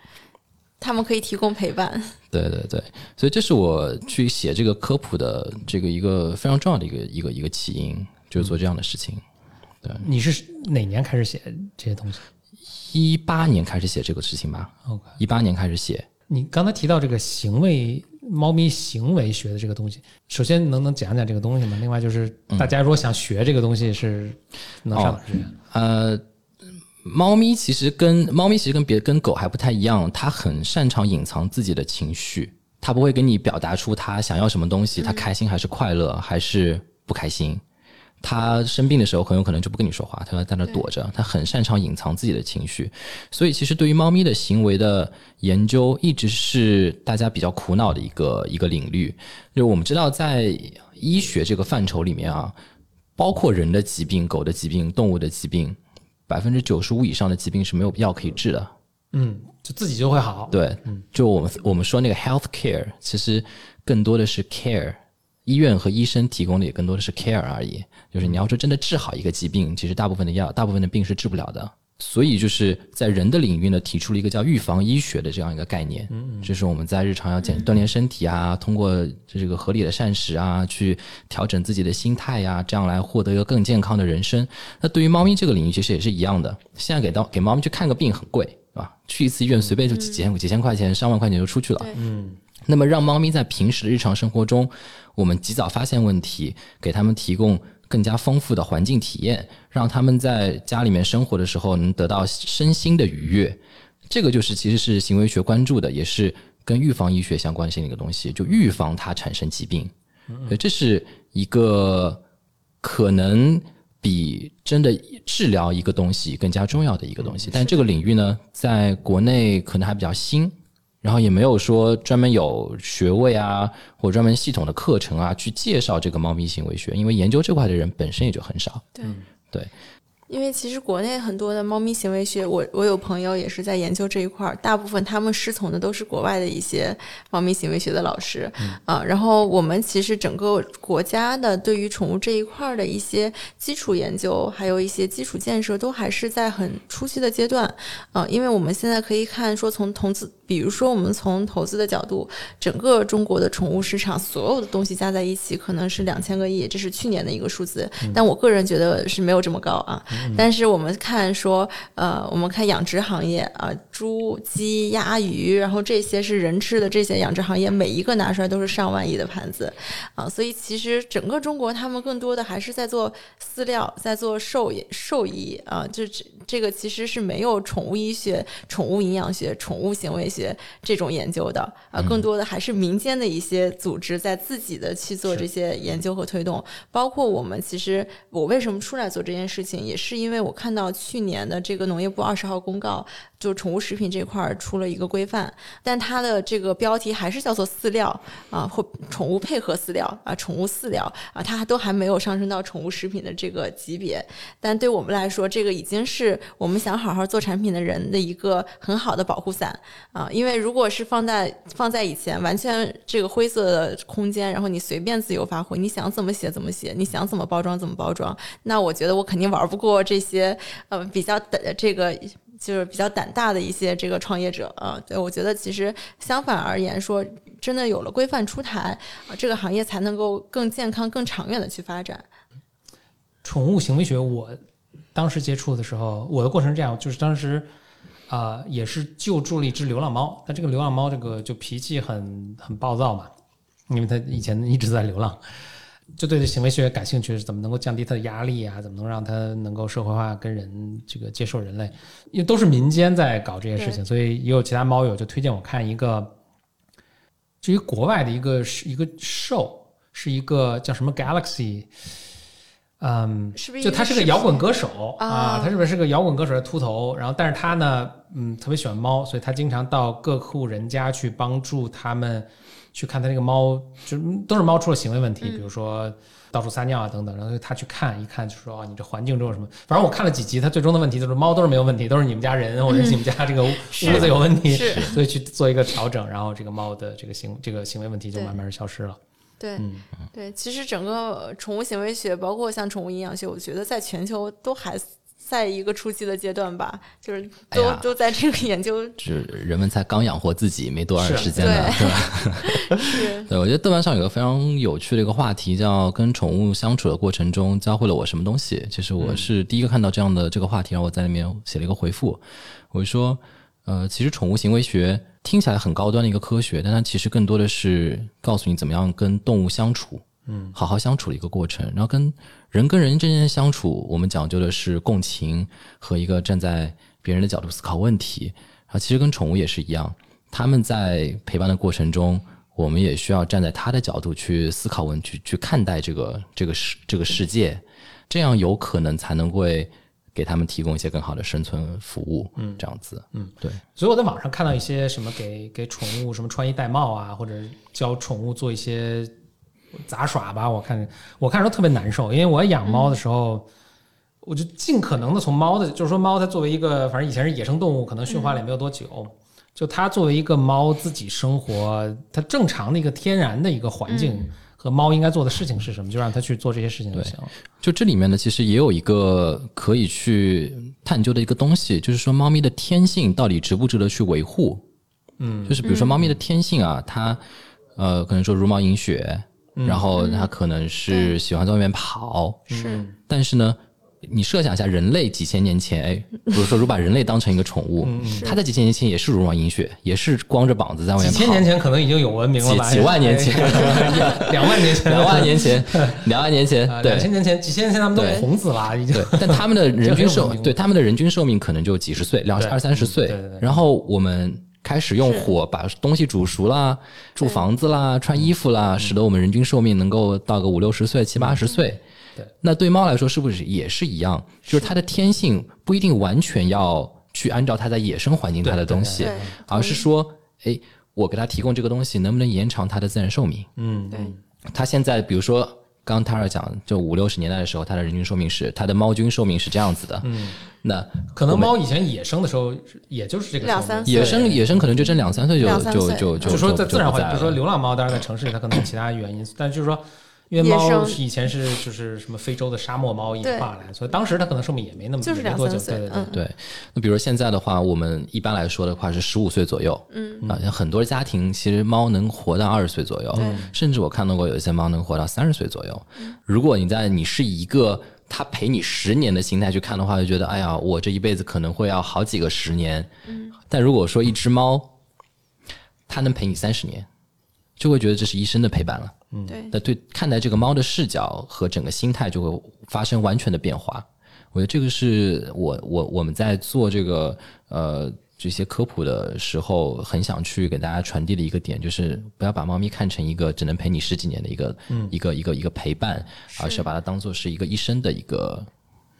他们可以提供陪伴。对对对，所以这是我去写这个科普的这个一个非常重要的一个一个一个起因，就是做这样的事情。对，你是哪年开始写这些东西？一八年开始写这个事情吧。OK，一八年开始写。你刚才提到这个行为猫咪行为学的这个东西，首先能能讲讲这个东西吗？另外就是大家如果想学这个东西，是能上哪学？呃，猫咪其实跟猫咪其实跟别跟狗还不太一样，它很擅长隐藏自己的情绪，它不会跟你表达出它想要什么东西，它开心还是快乐还是不开心。他生病的时候很有可能就不跟你说话，他在那躲着。他很擅长隐藏自己的情绪，所以其实对于猫咪的行为的研究，一直是大家比较苦恼的一个一个领域。就我们知道，在医学这个范畴里面啊，包括人的疾病、狗的疾病、动物的疾病，百分之九十五以上的疾病是没有药可以治的。嗯，就自己就会好。对，就我们我们说那个 health care，其实更多的是 care，医院和医生提供的也更多的是 care 而已。就是你要说真的治好一个疾病，其实大部分的药，大部分的病是治不了的。所以就是在人的领域呢，提出了一个叫预防医学的这样一个概念。嗯，就是我们在日常要健锻炼身体啊，通过这个合理的膳食啊，去调整自己的心态呀，这样来获得一个更健康的人生。那对于猫咪这个领域，其实也是一样的。现在给到给猫咪去看个病很贵，是吧？去一次医院随便就几千几千块钱、上万块钱就出去了。嗯，那么让猫咪在平时的日常生活中，我们及早发现问题，给它们提供。更加丰富的环境体验，让他们在家里面生活的时候能得到身心的愉悦。这个就是其实是行为学关注的，也是跟预防医学相关性的一个东西，就预防它产生疾病。所以这是一个可能比真的治疗一个东西更加重要的一个东西。但这个领域呢，在国内可能还比较新。然后也没有说专门有学位啊，或专门系统的课程啊，去介绍这个猫咪行为学，因为研究这块的人本身也就很少。对对。因为其实国内很多的猫咪行为学，我我有朋友也是在研究这一块儿，大部分他们师从的都是国外的一些猫咪行为学的老师啊。然后我们其实整个国家的对于宠物这一块儿的一些基础研究，还有一些基础建设，都还是在很初期的阶段啊。因为我们现在可以看说，从投资，比如说我们从投资的角度，整个中国的宠物市场所有的东西加在一起，可能是两千个亿，这是去年的一个数字。但我个人觉得是没有这么高啊。但是我们看说，呃，我们看养殖行业啊，猪、鸡、鸭、鱼，然后这些是人吃的这些养殖行业，每一个拿出来都是上万亿的盘子啊。所以其实整个中国，他们更多的还是在做饲料，在做兽兽医啊，就这这个其实是没有宠物医学、宠物营养学、宠物行为学这种研究的啊。更多的还是民间的一些组织在自己的去做这些研究和推动。包括我们其实，我为什么出来做这件事情，也是。是因为我看到去年的这个农业部二十号公告，就宠物食品这块儿出了一个规范，但它的这个标题还是叫做饲料啊，或宠物配合饲料啊，宠物饲料啊，它都还没有上升到宠物食品的这个级别。但对我们来说，这个已经是我们想好好做产品的人的一个很好的保护伞啊。因为如果是放在放在以前，完全这个灰色的空间，然后你随便自由发挥，你想怎么写怎么写，你想怎么包装怎么包装，那我觉得我肯定玩不过。这些呃比较的这个就是比较胆大的一些这个创业者啊，对我觉得其实相反而言说，真的有了规范出台啊，这个行业才能够更健康、更长远的去发展。宠物行为学，我当时接触的时候，我的过程是这样，就是当时啊也是救助了一只流浪猫，但这个流浪猫这个就脾气很很暴躁嘛，因为它以前一直在流浪。就对这行为学感兴趣，是怎么能够降低他的压力啊？怎么能让他能够社会化，跟人这个接受人类？因为都是民间在搞这些事情，所以也有其他猫友就推荐我看一个，至于国外的一个是一个 show，是一个叫什么 Galaxy，嗯，就他是个摇滚歌手啊，他是不是是个摇滚歌手的秃头？然后，但是他呢，嗯，特别喜欢猫，所以他经常到各户人家去帮助他们。去看他那个猫，就都是猫出了行为问题，比如说到处撒尿啊等等，然后他去看一看，就说啊，你这环境中有什么？反正我看了几集，他最终的问题就是猫都是没有问题，都是你们家人或者你们家这个屋 子有问题，所以去做一个调整，然后这个猫的这个行这个行为问题就慢慢消失了。对，对，其实整个宠物行为学，包括像宠物营养学，我觉得在全球都还。在一个初期的阶段吧，就是都都在这个研究，就是人们才刚养活自己没多长时间呢，是吧？是。对，我觉得豆瓣上有个非常有趣的一个话题，叫“跟宠物相处的过程中教会了我什么东西”。其实我是第一个看到这样的这个话题，然后我在里面写了一个回复，我就说，呃，其实宠物行为学听起来很高端的一个科学，但它其实更多的是告诉你怎么样跟动物相处。嗯，好好相处的一个过程，然后跟人跟人之间相处，我们讲究的是共情和一个站在别人的角度思考问题。啊，其实跟宠物也是一样，他们在陪伴的过程中，我们也需要站在他的角度去思考问题，去看待这个这个世这个世界，这样有可能才能会给他们提供一些更好的生存服务。嗯，这样子，嗯，对。所以我在网上看到一些什么给给宠物什么穿衣戴帽啊，或者教宠物做一些。杂耍吧，我看我看着特别难受，因为我养猫的时候，我就尽可能的从猫的，就是说猫它作为一个，反正以前是野生动物，可能驯化了也没有多久，就它作为一个猫自己生活，它正常的一个天然的一个环境和猫应该做的事情是什么，就让它去做这些事情就行了。就这里面呢，其实也有一个可以去探究的一个东西，就是说猫咪的天性到底值不值得去维护？嗯，就是比如说猫咪的天性啊，它呃可能说茹毛饮血，然后他可能是喜欢在外面跑，是。但是呢，你设想一下，人类几千年前，哎，比如说如果把人类当成一个宠物，它在几千年前也是茹毛饮血，也是光着膀子在外面跑。几千年前可能已经有文明了。吧？几几 万年前。两万年前，两万年前，两万年前啊，对。两千年前，几千年前他们都对。孔子了，已经。对，但他们的人均寿 这很有文明对他们的人均寿命可能就几十岁，两二三十岁。对对对。然后我们开始用火把东西煮熟啦，住房子啦，穿衣服嗯。啦，使得我们人均寿命能够到个五六十岁、七八十岁。对，那对猫来说是不是也是一样？就是它的天性不一定完全要去按照它在野生环境它的东西，而是说，哎，我给它提供这个东西，能不能延长它的自然寿命？嗯，对。它现在比如说刚刚 Tara 讲，就五六十年代的时候，它的人均寿命是它的猫均寿命是这样子的。嗯，那可能猫以前野生的时候，也就是这个两三岁。野生野生可能就真两三岁就三岁。就就就就说在自然环境，不在比如说流浪猫，当然在城市里它可能有其他原因，但就是说，因为猫是以前是就是什么非洲的沙漠猫演对化来，所以当时它可能寿命也没那么就是也没多久，两三岁对对对嗯。对，那比如现在的话，我们一般来说的话是十五岁左右，嗯啊，像很多家庭其实猫能活到二十岁左右，甚至我看到过有一些猫能活到三十岁左右。如果你在你是一个它陪你十年的心态去看的话，就觉得哎呀，我这一辈子可能会要好几个十年。嗯但如果说一只猫，它能陪你三十年，就会觉得这是一生的陪伴了。对。那对看待这个猫的视角和整个心态就会发生完全的变化。我觉得这个是我我我们在做这个呃这些科普的时候，很想去给大家传递的一个点，就是不要把猫咪看成一个只能陪你十几年的一个、一个一个一个陪伴，而是要把它当做是一个一生的一个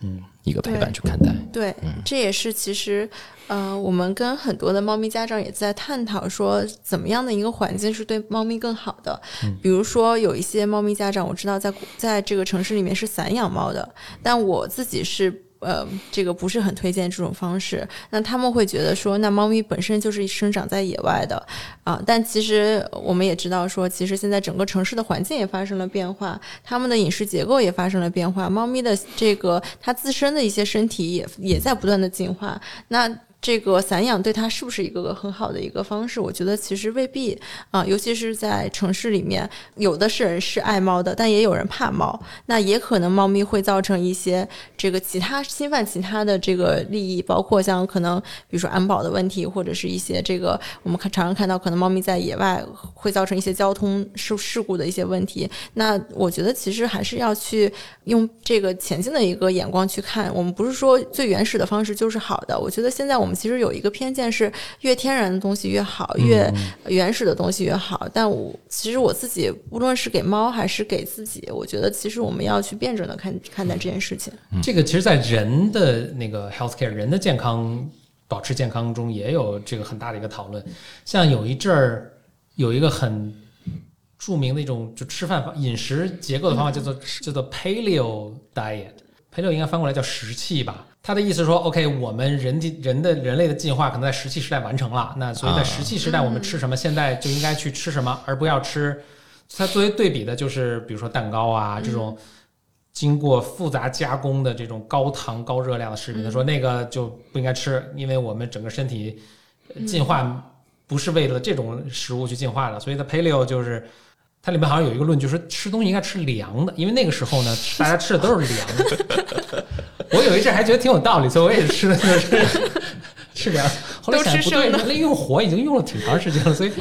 嗯一个陪伴去看待。对，这也是其实，呃，我们跟很多的猫咪家长也在探讨说，怎么样的一个环境是对猫咪更好的。比如说，有一些猫咪家长，我知道在在这个城市里面是散养猫的，但我自己是。呃，这个不是很推荐这种方式。那他们会觉得说，那猫咪本身就是生长在野外的啊、但其实我们也知道说，其实现在整个城市的环境也发生了变化，它们的饮食结构也发生了变化，猫咪的这个它自身的一些身体也也在不断的进化。那这个散养对它是不是一个很好的一个方式？我觉得其实未必啊、尤其是在城市里面，有的是人是爱猫的，但也有人怕猫，那也可能猫咪会造成一些这个其他侵犯其他的这个利益，包括像可能比如说安保的问题，或者是一些这个我们看常常看到可能猫咪在野外会造成一些交通事事故的一些问题。那我觉得其实还是要去用这个前进的一个眼光去看。我们不是说最原始的方式就是好的，我觉得现在我们其实有一个偏见是越天然的东西越好，越原始的东西越好。但我其实我自己无论是给猫还是给自己，我觉得其实我们要去辩证的看看待这件事情。这个其实，在人的那个 healthcare 人的健康保持健康中，也有这个很大的一个讨论。像有一阵儿有一个很著名的一种就吃饭方饮食结构的方法，叫做叫做 paleo diet。Paleo 应该翻过来叫石器吧？他的意思说，OK，我们人的人的人类的进化可能在石器时代完成了，那所以在啊石器时代我们吃什么，现在就应该去吃什么，而不要吃。它作为对比的就是，比如说蛋糕啊这种经过复杂加工的这种高糖高热量的食品，他说那个就不应该吃，因为我们整个身体呃进化不是为了这种食物去进化的，所以它 paleo 就是。它里面好像有一个论据说吃东西应该吃凉的，因为那个时候呢，大家吃的都是凉的。我有一阵还觉得挺有道理，所以我也吃的就是 吃凉。后来想不对，那用火已经用了挺长时间了，所以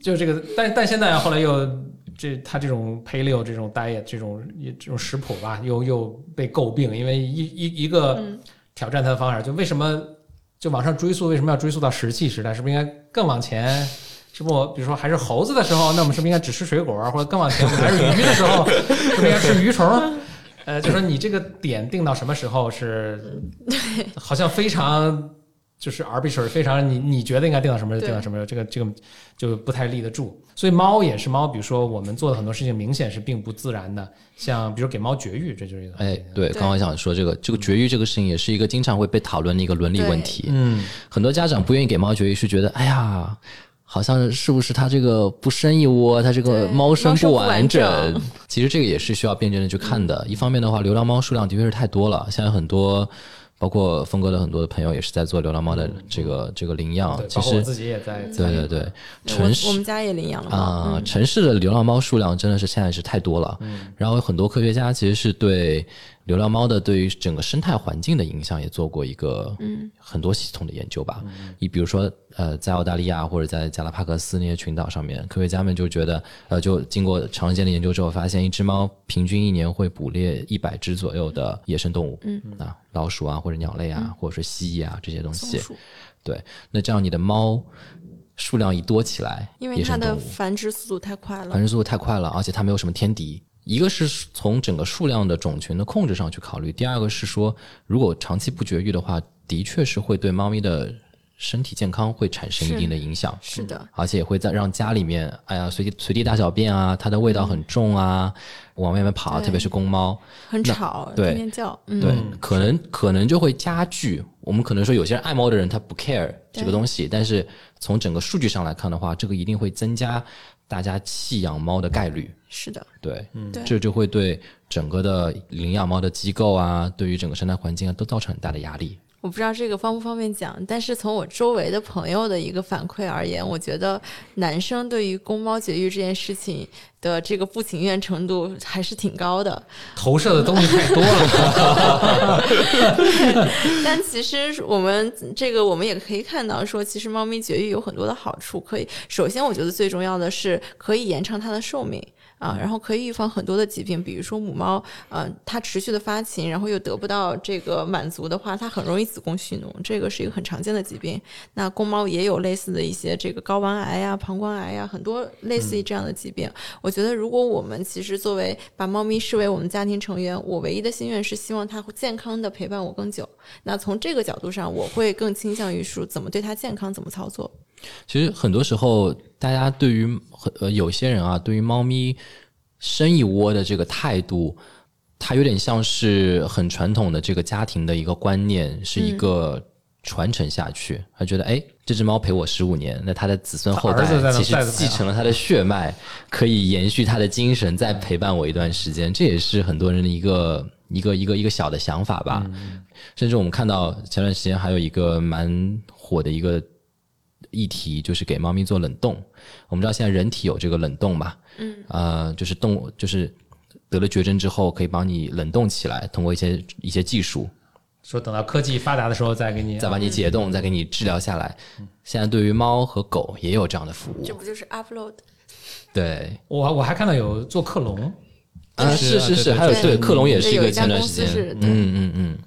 就这个，但但现在后来又这他这种 paleo 这种 diet 这种这种食谱吧，又又被诟病，因为一一一个挑战他的方法，就为什么就往上追溯，为什么要追溯到石器时代？是不是应该更往前？是不比如说还是猴子的时候，那我们是不是应该只吃水果？或者更往前，还是鱼的时候，是不是应该吃鱼虫？呃，就说你这个点定到什么时候是，好像非常就是 arbitrary，非常你你觉得应该定到什么时候定到什么时候，这个这个就不太立得住。所以猫也是猫，比如说我们做的很多事情明显是并不自然的，像比如给猫绝育，这就是一个哎，对，对刚刚想说这个这个绝育这个事情也是一个经常会被讨论的一个伦理问题。嗯，很多家长不愿意给猫绝育，是觉得哎呀，好像是不是它这个不生一窝，它这个猫生不完完整。其实这个也是需要辩证的去看的。一方面的话，流浪猫数量的确是太多了，现在很多。包括峰哥的很多的朋友也是在做流浪猫的这个这个领养，，其实我自己也在参与对对。对，城市我我们家也领养了，啊、嗯。城市的流浪猫数量真的是现在是太多了。嗯。然后很多科学家其实是对流浪猫的对于整个生态环境的影响也做过一个嗯很多系统的研究吧。嗯你比如说呃，在澳大利亚或者在加拉帕克斯那些群岛上面，科学家们就觉得呃，就经过长时间的研究之后，发现一只猫平均一年会捕猎一百只左右的野生动物，嗯啊，老鼠啊或者鸟类啊，或者是蜥蜴啊这些东西。对，那这样你的猫数量一多起来，因为它的繁殖速度太快了繁，殖速度太快了，而且它没有什么天敌。一个是从整个数量的种群的控制上去考虑，第二个是说，如果长期不绝育的话，的确是会对猫咪的身体健康会产生一定的影响，是的，而且也会在让家里面，哎呀，随地随地大小便啊，它的味道很重啊，往外面跑啊，特别是公猫，很吵，对天天叫，嗯，对，可能可能就会加剧。我们可能说有些人爱猫的人他不 care 这个东西，但是从整个数据上来看的话，这个一定会增加大家弃养猫的概率。是的，对，对这就会对整个的领养猫的机构啊，对于整个生态环境啊，都造成很大的压力。我不知道这个方不方便讲，但是从我周围的朋友的一个反馈而言，我觉得男生对于公猫绝育这件事情的这个不情愿程度还是挺高的。投射的东西太多了。但其实我们这个我们也可以看到，说其实猫咪绝育有很多的好处。可以，首先我觉得最重要的是可以延长它的寿命。啊，然后可以预防很多的疾病，比如说母猫，呃，它持续的发情，然后又得不到这个满足的话，它很容易子宫蓄脓，这个是一个很常见的疾病。那公猫也有类似的一些这个睾丸癌呀、膀胱癌呀，很多类似于这样的疾病。我觉得，如果我们其实作为把猫咪视为我们家庭成员，我唯一的心愿是希望它会健康的陪伴我更久。那从这个角度上，我会更倾向于说怎么对它健康，怎么操作。其实很多时候，大家对于呃有些人啊，对于猫咪生一窝的这个态度，它有点像是很传统的这个家庭的一个观念，是一个传承下去。他觉得，哎，这只猫陪我十五年，那它的子孙后代其实继承了它的血脉，可以延续它的精神，再陪伴我一段时间。这也是很多人的一个一个一个一个小的想法吧。甚至我们看到前段时间还有一个蛮火的一个议题，就是给猫咪做冷冻。我们知道现在人体有这个冷冻嘛，嗯，呃，就是动物就是得了绝症之后可以帮你冷冻起来，通过一些一些技术，说等到科技发达的时候再给你，再把你解冻，再给你治疗下来。现在对于猫和狗也有这样的服务这，不就是 upload？对。我我还看到有做克隆，啊，是是是是，对对还有对对克隆也是一个前段时间嗯嗯嗯，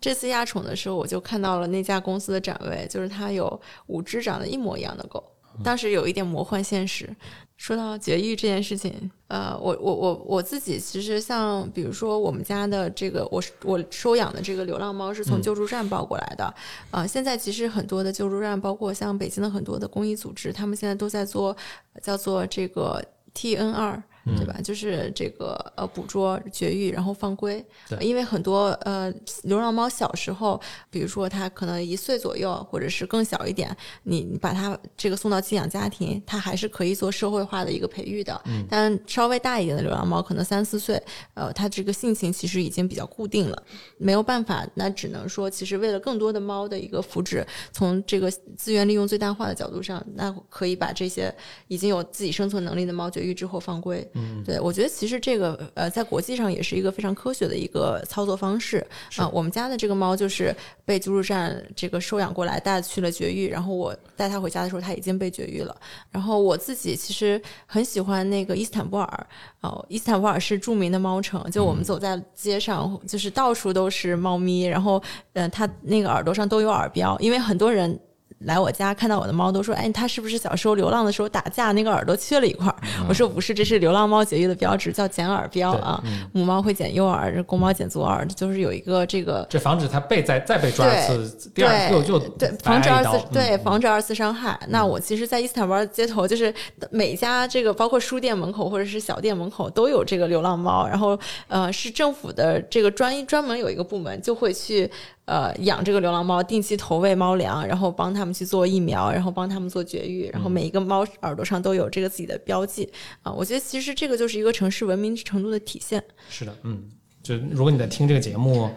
这次压宠的时候，我就看到了那家公司的展位，就是它有五只长得一模一样的狗，当时有一点魔幻现实。说到绝育这件事情，呃，我我我我自己其实像比如说我们家的这个，我我收养的这个流浪猫是从救助站抱过来的，呃，现在其实很多的救助站，包括像北京的很多的公益组织，他们现在都在做叫做这个 TN 二。对吧？就是这个呃，捕捉、绝育，然后放归。对因为很多呃流浪猫小时候，比如说它可能一岁左右，或者是更小一点，你你把它这个送到寄养家庭，它还是可以做社会化的一个培育的。但稍微大一点的流浪猫，可能三四岁，呃，它这个性情其实已经比较固定了，没有办法，那只能说，其实为了更多的猫的一个福祉，从这个资源利用最大化的角度上，那可以把这些已经有自己生存能力的猫绝育之后放归。嗯，对我觉得其实这个呃，在国际上也是一个非常科学的一个操作方式啊、我们家的这个猫就是被救助站这个收养过来，带去了绝育，然后我带它回家的时候，它已经被绝育了。然后我自己其实很喜欢那个伊斯坦布尔，哦，伊斯坦布尔是著名的猫城，就我们走在街上，就是到处都是猫咪，然后，呃，它那个耳朵上都有耳标，因为很多人。来我家看到我的猫，都说：“哎，它是不是小时候流浪的时候打架那个耳朵缺了一块儿？”我说：“不是，这是流浪猫绝育的标志，叫剪耳标啊。母猫会剪右耳，公猫剪左耳，就是有一个这个，这防止它被再再被抓一次，第二次又就对防止二次对嗯防止二次伤害。那我其实，在伊斯坦布尔街头，就是每家这个包括书店门口或者是小店门口都有这个流浪猫，然后呃是政府的这个专专门有一个部门就会去。呃，养这个流浪猫，定期投喂猫粮，然后帮他们去做疫苗，然后帮他们做绝育，然后每一个猫耳朵上都有这个自己的标记。啊、我觉得其实这个就是一个城市文明程度的体现。是的，嗯，就如果你在听这个节目，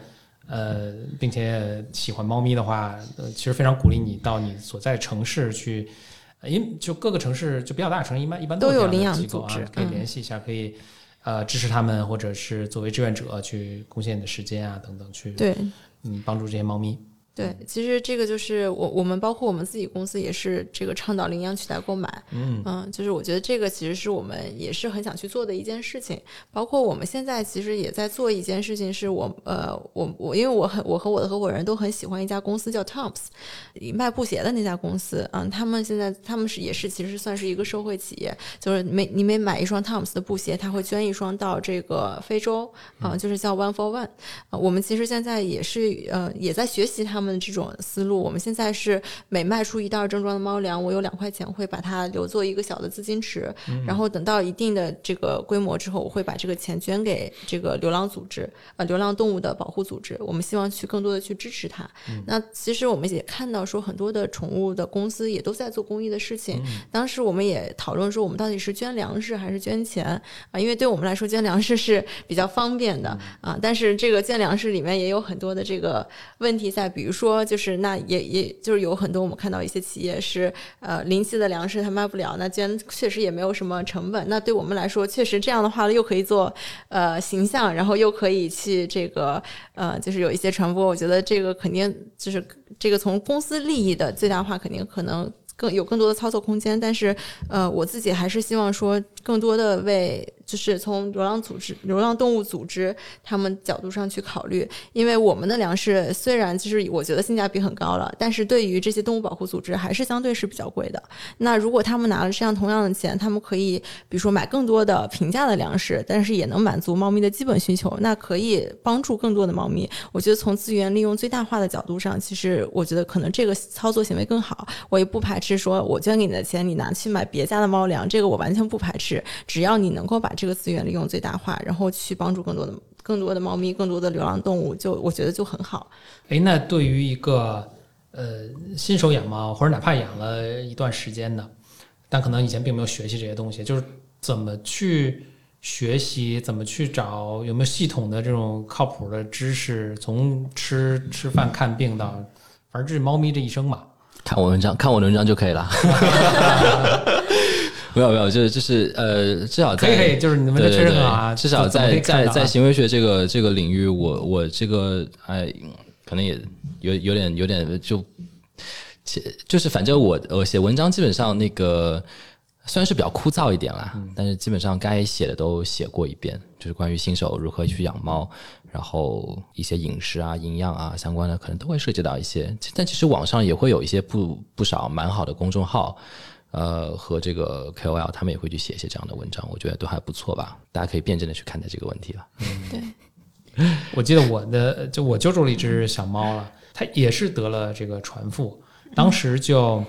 呃，并且喜欢猫咪的话，呃，其实非常鼓励你到你所在城市去，呃因为就各个城市就比较大的城市，一般一般都有领养机构啊组织，可以嗯联系一下，可以呃支持他们，或者是作为志愿者去贡献你的时间啊等等，去对，嗯帮助这些猫咪。对，其实这个就是我我们包括我们自己公司也是这个倡导领养取代购买，嗯就是我觉得这个其实是我们也是很想去做的一件事情。包括我们现在其实也在做一件事情，是我呃我我因为我很我和我的合伙人都很喜欢一家公司叫 Toms，卖布鞋的那家公司，嗯，他们现在他们是也是其实算是一个社会企业，就是每你每买一双 Toms 的布鞋，他会捐一双到这个非洲，啊、就是叫 One for One。啊，我们其实现在也是呃也在学习他们这种思路。我们现在是每卖出一袋正装的猫粮，我有两块钱会把它留作一个小的资金池，然后等到一定的这个规模之后，我会把这个钱捐给这个流浪组织，呃，流浪动物的保护组织。我们希望去更多的去支持它。那其实我们也看到说，很多的宠物的公司也都在做公益的事情。当时我们也讨论说，我们到底是捐粮食还是捐钱啊？因为对我们来说，捐粮食是比较方便的啊，但是这个捐粮食里面也有很多的这个问题在，比如说就是那也也就是有很多我们看到一些企业是呃临期的粮食它卖不了，那捐确实也没有什么成本。那对我们来说，确实这样的话又可以做呃形象，然后又可以去这个呃就是有一些传播。我觉得这个肯定就是这个从公司利益的最大化，肯定可能。更有更多的操作空间，但是，呃，我自己还是希望说，更多的为就是从流浪组织、流浪动物组织他们角度上去考虑，因为我们的粮食虽然就是我觉得性价比很高了，但是对于这些动物保护组织还是相对是比较贵的。那如果他们拿了这样同样的钱，他们可以比如说买更多的平价的粮食，但是也能满足猫咪的基本需求，那可以帮助更多的猫咪。我觉得从资源利用最大化的角度上，其实我觉得可能这个操作行为更好。我也不排斥说我捐给你的钱，你拿去买别家的猫粮，这个我完全不排斥。只要你能够把这个资源利用最大化，然后去帮助更多的更多的猫咪、更多的流浪动物，就我觉得就很好。哎，那对于一个呃新手养猫，或者哪怕养了一段时间的，但可能以前并没有学习这些东西，就是怎么去学习，怎么去找有没有系统的这种靠谱的知识，从吃吃饭、看病到，反正这是猫咪这一生嘛。看我文章，看我的文章就可以了。没有没有，就是就是呃，至少在可以可以，就是你们确实很好啊，至少在在在行为学这个这个领域，我我这个哎，可能也有有点有点就，其就是反正我我写文章基本上那个虽然是比较枯燥一点啦，嗯但是基本上该写的都写过一遍，就是关于新手如何去养猫，然后一些饮食啊、营养啊相关的，可能都会涉及到一些。但其实网上也会有一些不不少蛮好的公众号。呃，和这个 KOL 他们也会去写一些这样的文章，我觉得都还不错吧。大家可以辩证的去看待这个问题了。对，我记得我的就我救助了一只小猫了，它也是得了这个传腹，当时就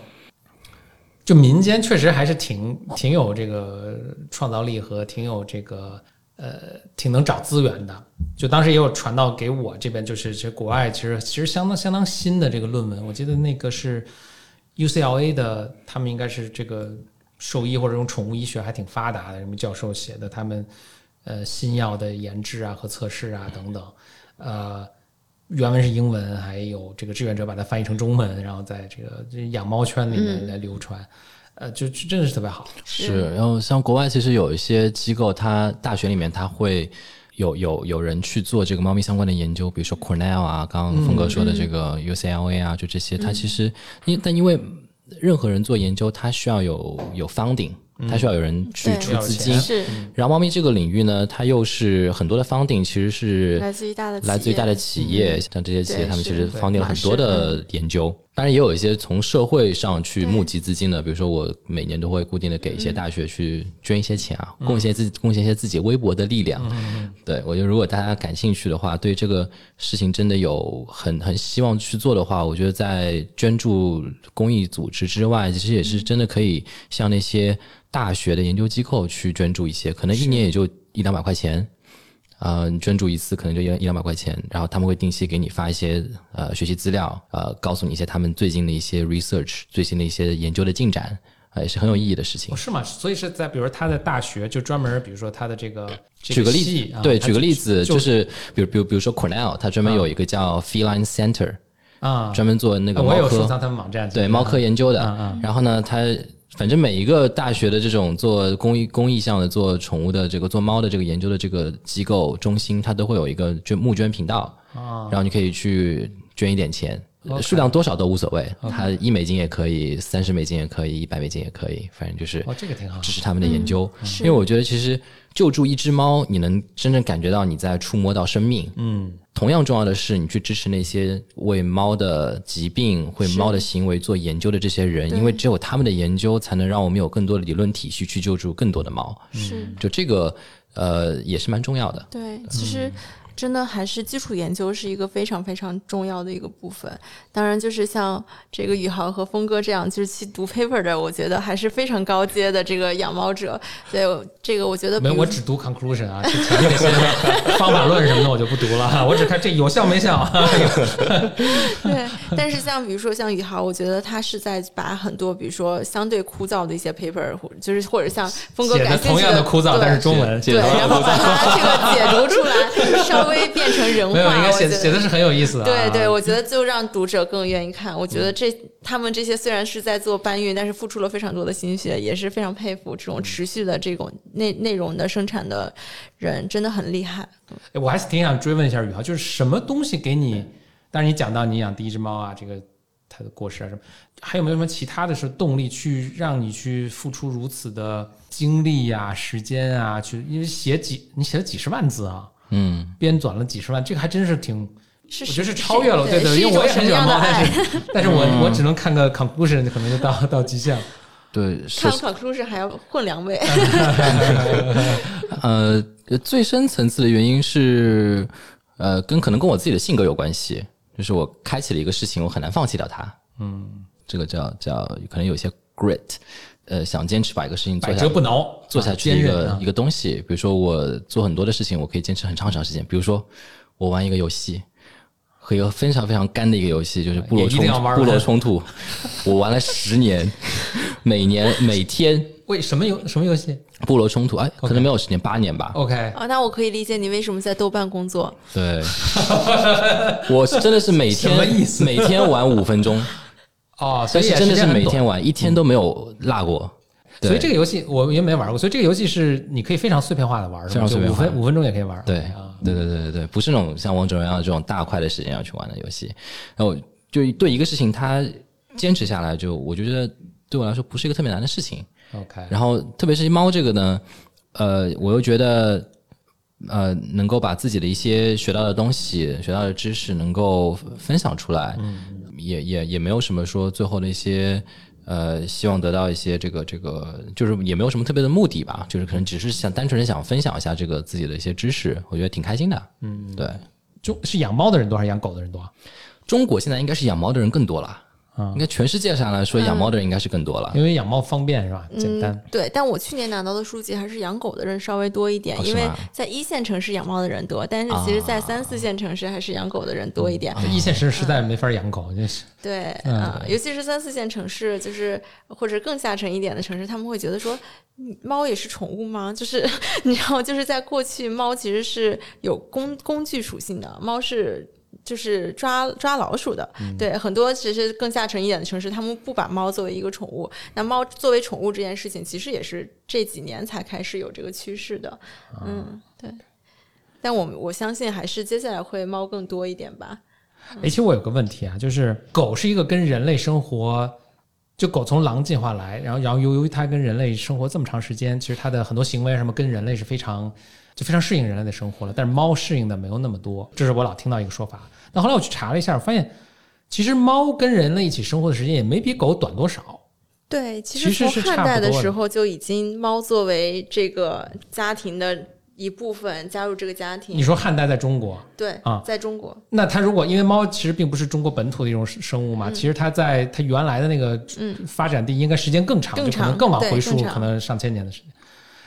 就民间确实还是挺挺有这个创造力和挺有这个呃挺能找资源的。就当时也有传到给我这边，就是其实国外其实其实相当相当新的这个论文，我记得那个是 UCLA 的，他们应该是这个兽医或者这种宠物医学还挺发达的，什么教授写的，他们呃新药的研制啊和测试啊等等，呃。原文是英文，还有这个志愿者把它翻译成中文，然后在这个这养猫圈里面来流传，呃，就就真的是特别好。是，然后像国外其实有一些机构，它大学里面它会有有有人去做这个猫咪相关的研究，比如说 Cornell 啊，刚刚峰哥说的这个 UCLA 啊，就这些，它其实因但因为任何人做研究，它需要有有 funding，它需要有人去出资金。是。然后猫咪这个领域呢，它又是很多的 funding 其实是来自于大的来自于大的企业，像这些企业，他们其实 funding 了很多的研究。当然也有一些从社会上去募集资金的，比如说我每年都会固定的给一些大学去捐一些钱啊，贡献自贡献一些自己微薄的力量。对我觉得如果大家感兴趣的话，对这个事情真的有很很希望去做的话，我觉得在捐助公益组织之外，其实也是真的可以向那些大学的研究机构去捐助一些，可能一年也就一两百块钱。呃，你捐助一次可能就一一两百块钱，然后他们会定期给你发一些呃学习资料，呃，告诉你一些他们最近的一些 research，最新的一些研究的进展，呃，也是很有意义的事情哦，。是吗？所以是在比如说他的大学就专门，比如说他的这个举个例子，对，举个例子，就就是比如比如比如说 Cornell，他专门有一个叫 Feline Center，啊，专门做那个猫科，有收藏他们网站，对猫科研究的嗯嗯。然后呢，它反正每一个大学的这种做公益公益项的、做宠物的这个做猫的这个研究的这个机构中心，它都会有一个捐募捐频道，啊然后你可以去捐一点钱。数量多少都无所谓，它一美金也可以，三十美金也可以，一百美金也可以，反正就是哦，这个挺好支持他们的研究。是因为我觉得其实救助一只猫，你能真正感觉到你在触摸到生命。嗯，同样重要的是，你去支持那些为猫的疾病、为猫的行为做研究的这些人，因为只有他们的研究，才能让我们有更多的理论体系去救助更多的猫。是就这个，呃，也是蛮重要的。对，其实真的还是基础研究是一个非常非常重要的一个部分。当然，就是像这个宇航和峰哥这样，就是去读 paper 的，我觉得还是非常高阶的这个养猫者。对，这个我觉得没有，我只读 conclusion 啊，是前面那些方法论什么的我就不读了，我只看这有效没效。对，但是像比如说像宇航，我觉得他是在把很多比如说相对枯燥的一些 paper，或就是或者像峰哥写的感兴趣同样的枯燥，但是中文对，然后把它这个解读出来，稍微变成人没有，应话，该写我觉得写的是很有意思的啊。对对，我觉得就让读者更愿意看。我觉得这他们这些虽然是在做搬运，但是付出了非常多的心血，也是非常佩服这种持续的这种内内容的生产的人，真的很厉害。哎我还是挺想追问一下宇豪，就是什么东西给你？当然，你讲到你养第一只猫啊，这个它的过失啊什么，还有没有什么其他的是动力去让你去付出如此的精力呀、时间啊？去因为写几你写了几十万字啊，嗯，编纂了几十万，这个还真是挺，是我觉得是超越了，对对，因为我也很喜欢猫，但是是 但是我我只能看个 conclusion，可能就到到极限了。对，看是 conclusion 还要混两位。呃，最深层次的原因是，呃，跟可能跟我自己的性格有关系，就是我开启了一个事情，我很难放弃掉它。嗯，这个叫叫可能有些 grit，呃，想坚持把一个事情做下百折不挠，啊做下去一个一个东西。比如说我做很多的事情，我可以坚持很长很长时间。比如说我玩一个游戏，和一个非常非常干的一个游戏，就是部落冲定要玩完部落冲突，我玩了十年，每年每天 为什么游什么游戏部落冲突，哎，可能没有十年，八年吧。？OK，啊，那我可以理解你为什么在豆瓣工作。对，我是真的是每什么意天思每天玩五分钟，哦，所以真的是每天玩，一天都没有落过。对所以这个游戏我也没玩过，所以这个游戏是你可以非常碎片化的玩，非常碎片化就五分五分钟也可以玩。对啊，对对对对对，不是那种像王者荣耀这种大块的时间要去玩的游戏。然后就对一个事情，它坚持下来，就我觉得对我来说不是一个特别难的事情。OK，然后特别是猫这个呢，呃，我又觉得呃，能够把自己的一些学到的东西、学到的知识能够分享出来，也也也没有什么说最后的一些。呃，希望得到一些这个这个，就是也没有什么特别的目的吧，就是可能只是想单纯的想分享一下这个自己的一些知识，我觉得挺开心的。嗯，对，就是养猫的人多还是养狗的人多啊？中国现在应该是养猫的人更多了，应该全世界上来说养猫的人应该是更多了。因为养猫方便是吧？简单嗯。对，但我去年拿到的数据还是养狗的人稍微多一点，因为在一线城市养猫的人多，但是其实，在三四线城市还是养狗的人多一点。这一线城市实在没法养狗，就是对，嗯啊、尤其是三四线城市，就是或者更下沉一点的城市，他们会觉得说，嗯猫也是宠物吗？就是你知道，就是在过去，猫其实是有工工具属性的，猫是。就是抓抓老鼠的，对很多其实更下沉一点的城市，他们不把猫作为一个宠物。那猫作为宠物这件事情，其实也是这几年才开始有这个趋势的。嗯，对。但我我相信还是接下来会猫更多一点吧。哎，其实我有个问题啊，就是狗是一个跟人类生活，就狗从狼进化来，然后然后由于它跟人类生活这么长时间，其实它的很多行为什么跟人类是非常就非常适应人类的生活了，但是猫适应的没有那么多，这是我老听到一个说法。那后来我去查了一下，发现其实猫跟人类一起生活的时间也没比狗短多少。对，其其实实是汉代的时候就已经猫作为这个家庭的一部分加入这个家庭。你说汉代在中国，对啊在中国，那它如果因为猫其实并不是中国本土的一种生物嘛，其实它在它原来的那个发展地应该时间更长，更就可能长更往回溯，可能上千年的时间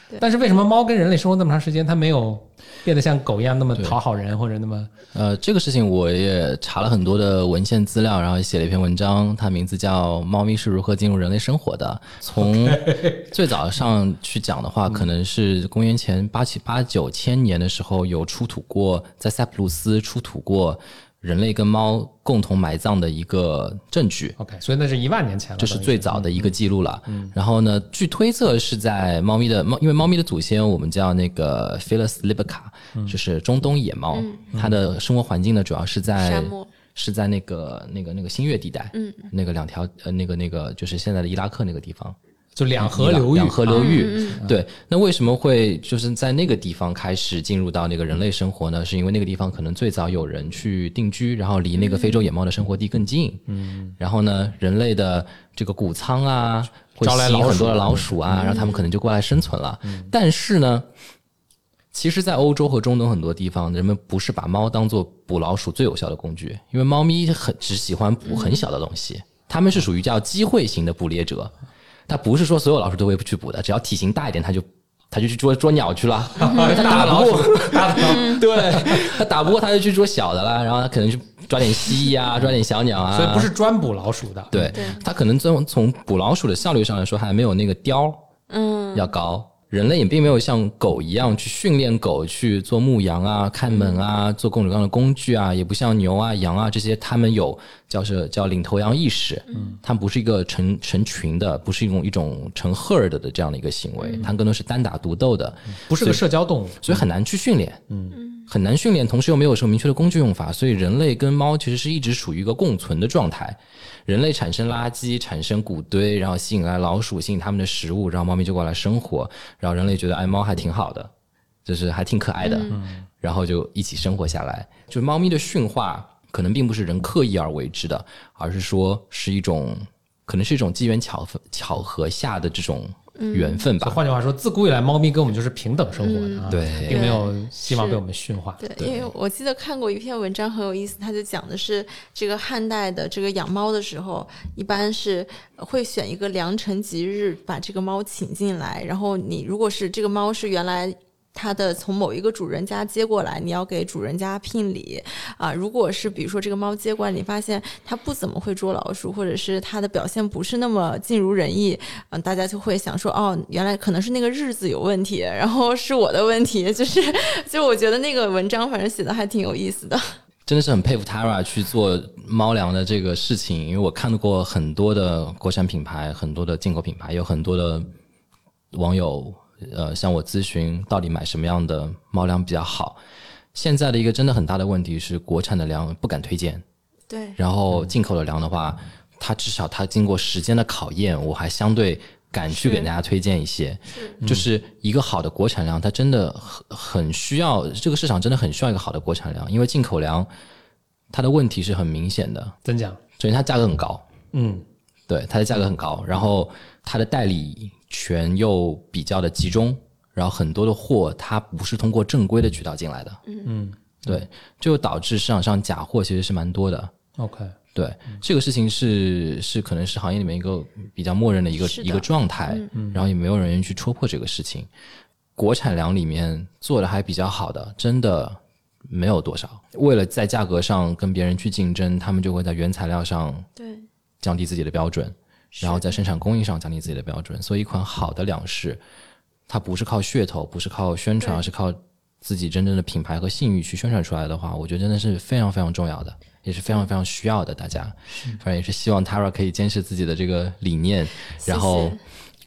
对。但是为什么猫跟人类生活那么长时间，它没有变得像狗一样那么讨好人，或者那么呃，这个事情我也查了很多的文献资料，然后写了一篇文章，它名字叫《猫咪是如何进入人类生活的》。从最早上去讲的话，可能是公元前八七八九千年的时候，有出土过在塞浦路斯出土过人类跟猫共同埋葬的一个证据。OK？所以那是一万年前了，这是最早的一个记录了。然后呢，据推测是在猫咪的猫，因为猫咪的祖先我们叫那个 Felis libica，、就是中东野猫，它的生活环境呢主要是在沙漠是在那个那个那个新月地带，嗯，那个两条呃那个那个就是现在的伊拉克那个地方，就两河流域，两河流域。嗯对，那为什么会就是在那个地方开始进入到那个人类生活呢？是因为那个地方可能最早有人去定居，然后离那个非洲野猫的生活地更近。嗯，然后呢，人类的这个谷仓啊，会招来老鼠吸引很多的老鼠啊，然后他们可能就过来生存了。但是呢。其实，在欧洲和中东很多地方，人们不是把猫当做捕老鼠最有效的工具，因为猫咪很只喜欢捕很小的东西，它们是属于叫机会型的捕猎者。它不是说所有老鼠都会去捕的，只要体型大一点，他就他就去捉捉鸟去了，因为它打不过，对，他打不过他就去捉小的啦，然后他可能去抓点蜥蜴啊，抓点小鸟啊，所以不是专捕老鼠的。对对，它可能从从捕老鼠的效率上来说，还没有那个雕嗯。要高。人类也并没有像狗一样去训练狗去做牧羊啊、看门啊、做各种各样的工具啊，也不像牛啊、羊啊这些，他们有叫是叫领头羊意识。嗯，它们不是一个成成群的，不是一种一种成 herd 的这样的一个行为，它们更多是单打独斗的。不是个社交动物。所以很难去训练，嗯，很难训练，同时又没有什么明确的工具用法，所以人类跟猫其实是一直处于一个共存的状态。人类产生垃圾，产生谷堆，然后吸引来老鼠，吸引它们的食物，然后猫咪就过来生活，然后人类觉得哎，猫还挺好的，就是还挺可爱的，然后就一起生活下来。就猫咪的驯化，可能并不是人刻意而为之的，而是说是一种，可能是一种机缘巧合巧合下的这种缘分吧。换句话说，自古以来，猫咪跟我们就是平等生活的啊，对并没有希望被我们驯化。对，因为我记得看过一篇文章很有意思，它就讲的是这个汉代的这个养猫的时候，一般是会选一个良辰吉日把这个猫请进来，然后你如果是这个猫是原来。它的从某一个主人家接过来，你要给主人家聘礼啊。如果是比如说这个猫接过来，你发现它不怎么会捉老鼠，或者是它的表现不是那么尽如人意，嗯、大家就会想说，哦，原来可能是那个日子有问题，然后是我的问题，就是 就我觉得那个文章反正写的还挺有意思的。真的是很佩服 Tara 去做猫粮的这个事情，因为我看到过很多的国产品牌，很多的进口品牌，有很多的网友呃向我咨询到底买什么样的猫粮比较好。现在的一个真的很大的问题是，国产的粮不敢推荐，对，然后进口的粮的话，它至少它经过时间的考验，我还相对敢去给大家推荐一些。就是一个好的国产粮，它真的很很需要这个市场真的很需要一个好的国产粮，因为进口粮它的问题是很明显的，怎讲，首先它价格很高，嗯，对，它的价格很高，然后它的代理权又比较的集中，然后很多的货它不是通过正规的渠道进来的，嗯，对，就导致市场上假货其实是蛮多的。OK，对，这个事情是是可能是行业里面一个比较默认的一个的一个状态，然后也没有人愿意去戳破这个事情。国产粮里面做的还比较好的，真的没有多少。为了在价格上跟别人去竞争，他们就会在原材料上对，降低自己的标准，然后在生产工艺上降低自己的标准。所以，一款好的粮食，它不是靠噱头，不是靠宣传，而是靠自己真正的品牌和信誉去宣传出来的话，我觉得真的是非常非常重要的，也是非常非常需要的。大家，反正也是希望 Tara 可以坚持自己的这个理念，然后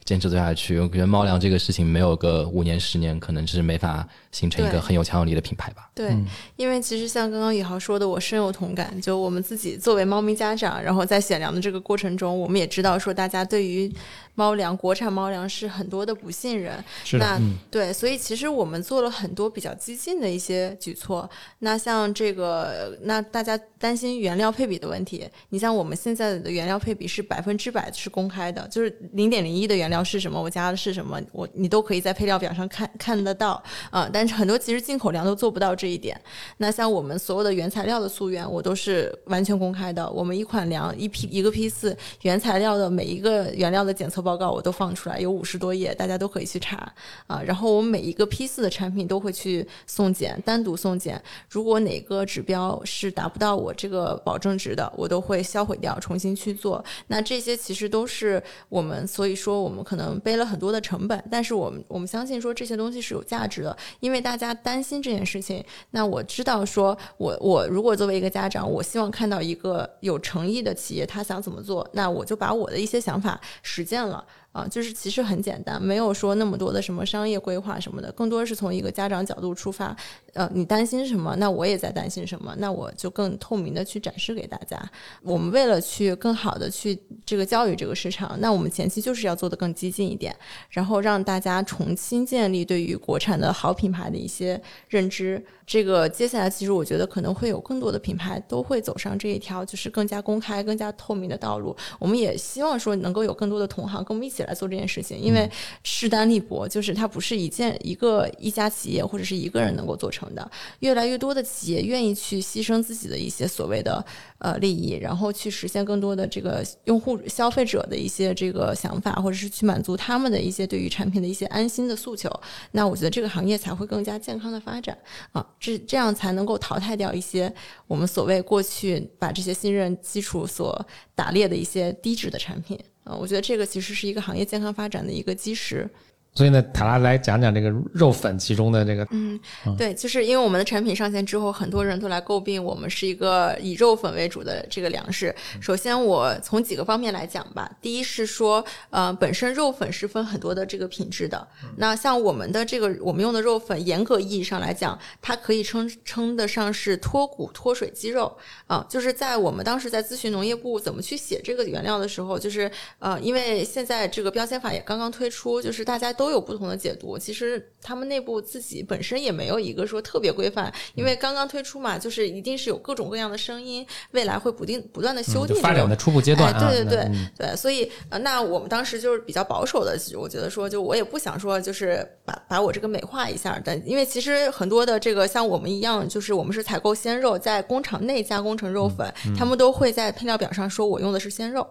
坚持做下去。我觉得猫粮这个事情没有个五年十年，可能是没法形成一个很有强有力的品牌吧。对，嗯因为其实像刚刚宇豪说的，我深有同感。就我们自己作为猫咪家长，然后在选粮的这个过程中，我们也知道说大家对于猫粮、国产猫粮是很多的不信任。是的，那嗯，对，所以其实我们做了很多比较激进的一些举措。那像这个，那大家担心原料配比的问题，你像我们现在的原料配比是百分之百是公开的，就是零点零一的原料是什么，我加的是什么，我你都可以在配料表上看看得到啊、但但是很多其实进口粮都做不到这一点。那像我们所有的原材料的溯源，我都是完全公开的。我们一款粮一批一个批次原材料的每一个原料的检测报告我都放出来，有五十多页，大家都可以去查啊。然后我们每一个批次的产品都会去送检，单独送检。如果哪个指标是达不到我这个保证值的，我都会销毁掉，重新去做。那这些其实都是我们，所以说我们可能背了很多的成本，但是我们我们相信说这些东西是有价值的，因因为大家担心这件事情。那我知道说我我如果作为一个家长，我希望看到一个有诚意的企业，他想怎么做，那我就把我的一些想法实践了。啊，就是其实很简单，没有说那么多的什么商业规划什么的，更多是从一个家长角度出发。呃，你担心什么，那我也在担心什么，那我就更透明的去展示给大家。我们为了去更好的去这个教育这个市场，那我们前期就是要做的更激进一点，然后让大家重新建立对于国产的好品牌的一些认知。这个接下来其实我觉得可能会有更多的品牌都会走上这一条，就是更加公开、更加透明的道路。我们也希望说能够有更多的同行跟我们一起来做这件事情，因为势单力薄，就是它不是一件一个一家企业或者是一个人能够做成的。越来越多的企业愿意去牺牲自己的一些所谓的呃利益，然后去实现更多的这个用户消费者的一些这个想法，或者是去满足他们的一些对于产品的一些安心的诉求。那我觉得这个行业才会更加健康的发展啊，这这样才能够淘汰掉一些我们所谓过去把这些信任基础所打裂的一些低质的产品我觉得这个其实是一个行业健康发展的一个基石。所以呢，塔拉来讲讲这个肉粉其中的这个，嗯，对，就是因为我们的产品上线之后，很多人都来诟病我们是一个以肉粉为主的这个粮食。首先，我从几个方面来讲吧。第一是说，呃，本身肉粉是分很多的这个品质的。那像我们的这个我们用的肉粉，严格意义上来讲，它可以称称得上是脱骨脱水鸡肉啊、就是在我们当时在咨询农业部怎么去写这个原料的时候，就是呃，因为现在这个标签法也刚刚推出，就是大家都有不同的解读。其实他们内部自己本身也没有一个说特别规范，因为刚刚推出嘛，就是一定是有各种各样的声音，未来会不定不断的修嗯订、发展的初步阶段啊，哎、对对对、嗯。对，所以呃，那我们当时就是比较保守的，我觉得说，就我也不想说，就是把把我这个美化一下，但因为其实很多的这个像我们一样，就是我们是采购鲜肉，在工厂内加工成肉粉，他们都会在配料表上说我用的是鲜肉，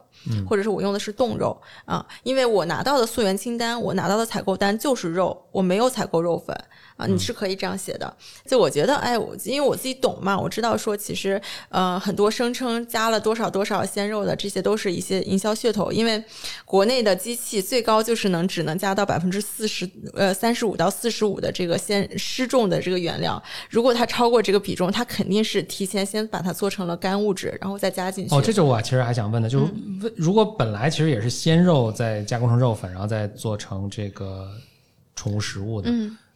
或者是我用的是冻肉啊，因为我拿到的溯源清单，我拿到的采购单就是肉，我没有采购肉粉。啊，你是可以这样写的。就我觉得，哎，我因为我自己懂嘛，我知道说其实，呃，很多声称加了多少多少鲜肉的，这些都是一些营销噱头。因为国内的机器最高就是能只能加到百分之四十，呃，三十五到四十五的这个鲜失重的这个原料。如果它超过这个比重，它肯定是提前先把它做成了干物质，然后再加进去。哦，这就我其实还想问的，就是嗯如果本来其实也是鲜肉再加工成肉粉，然后再做成这个呃宠物食物的，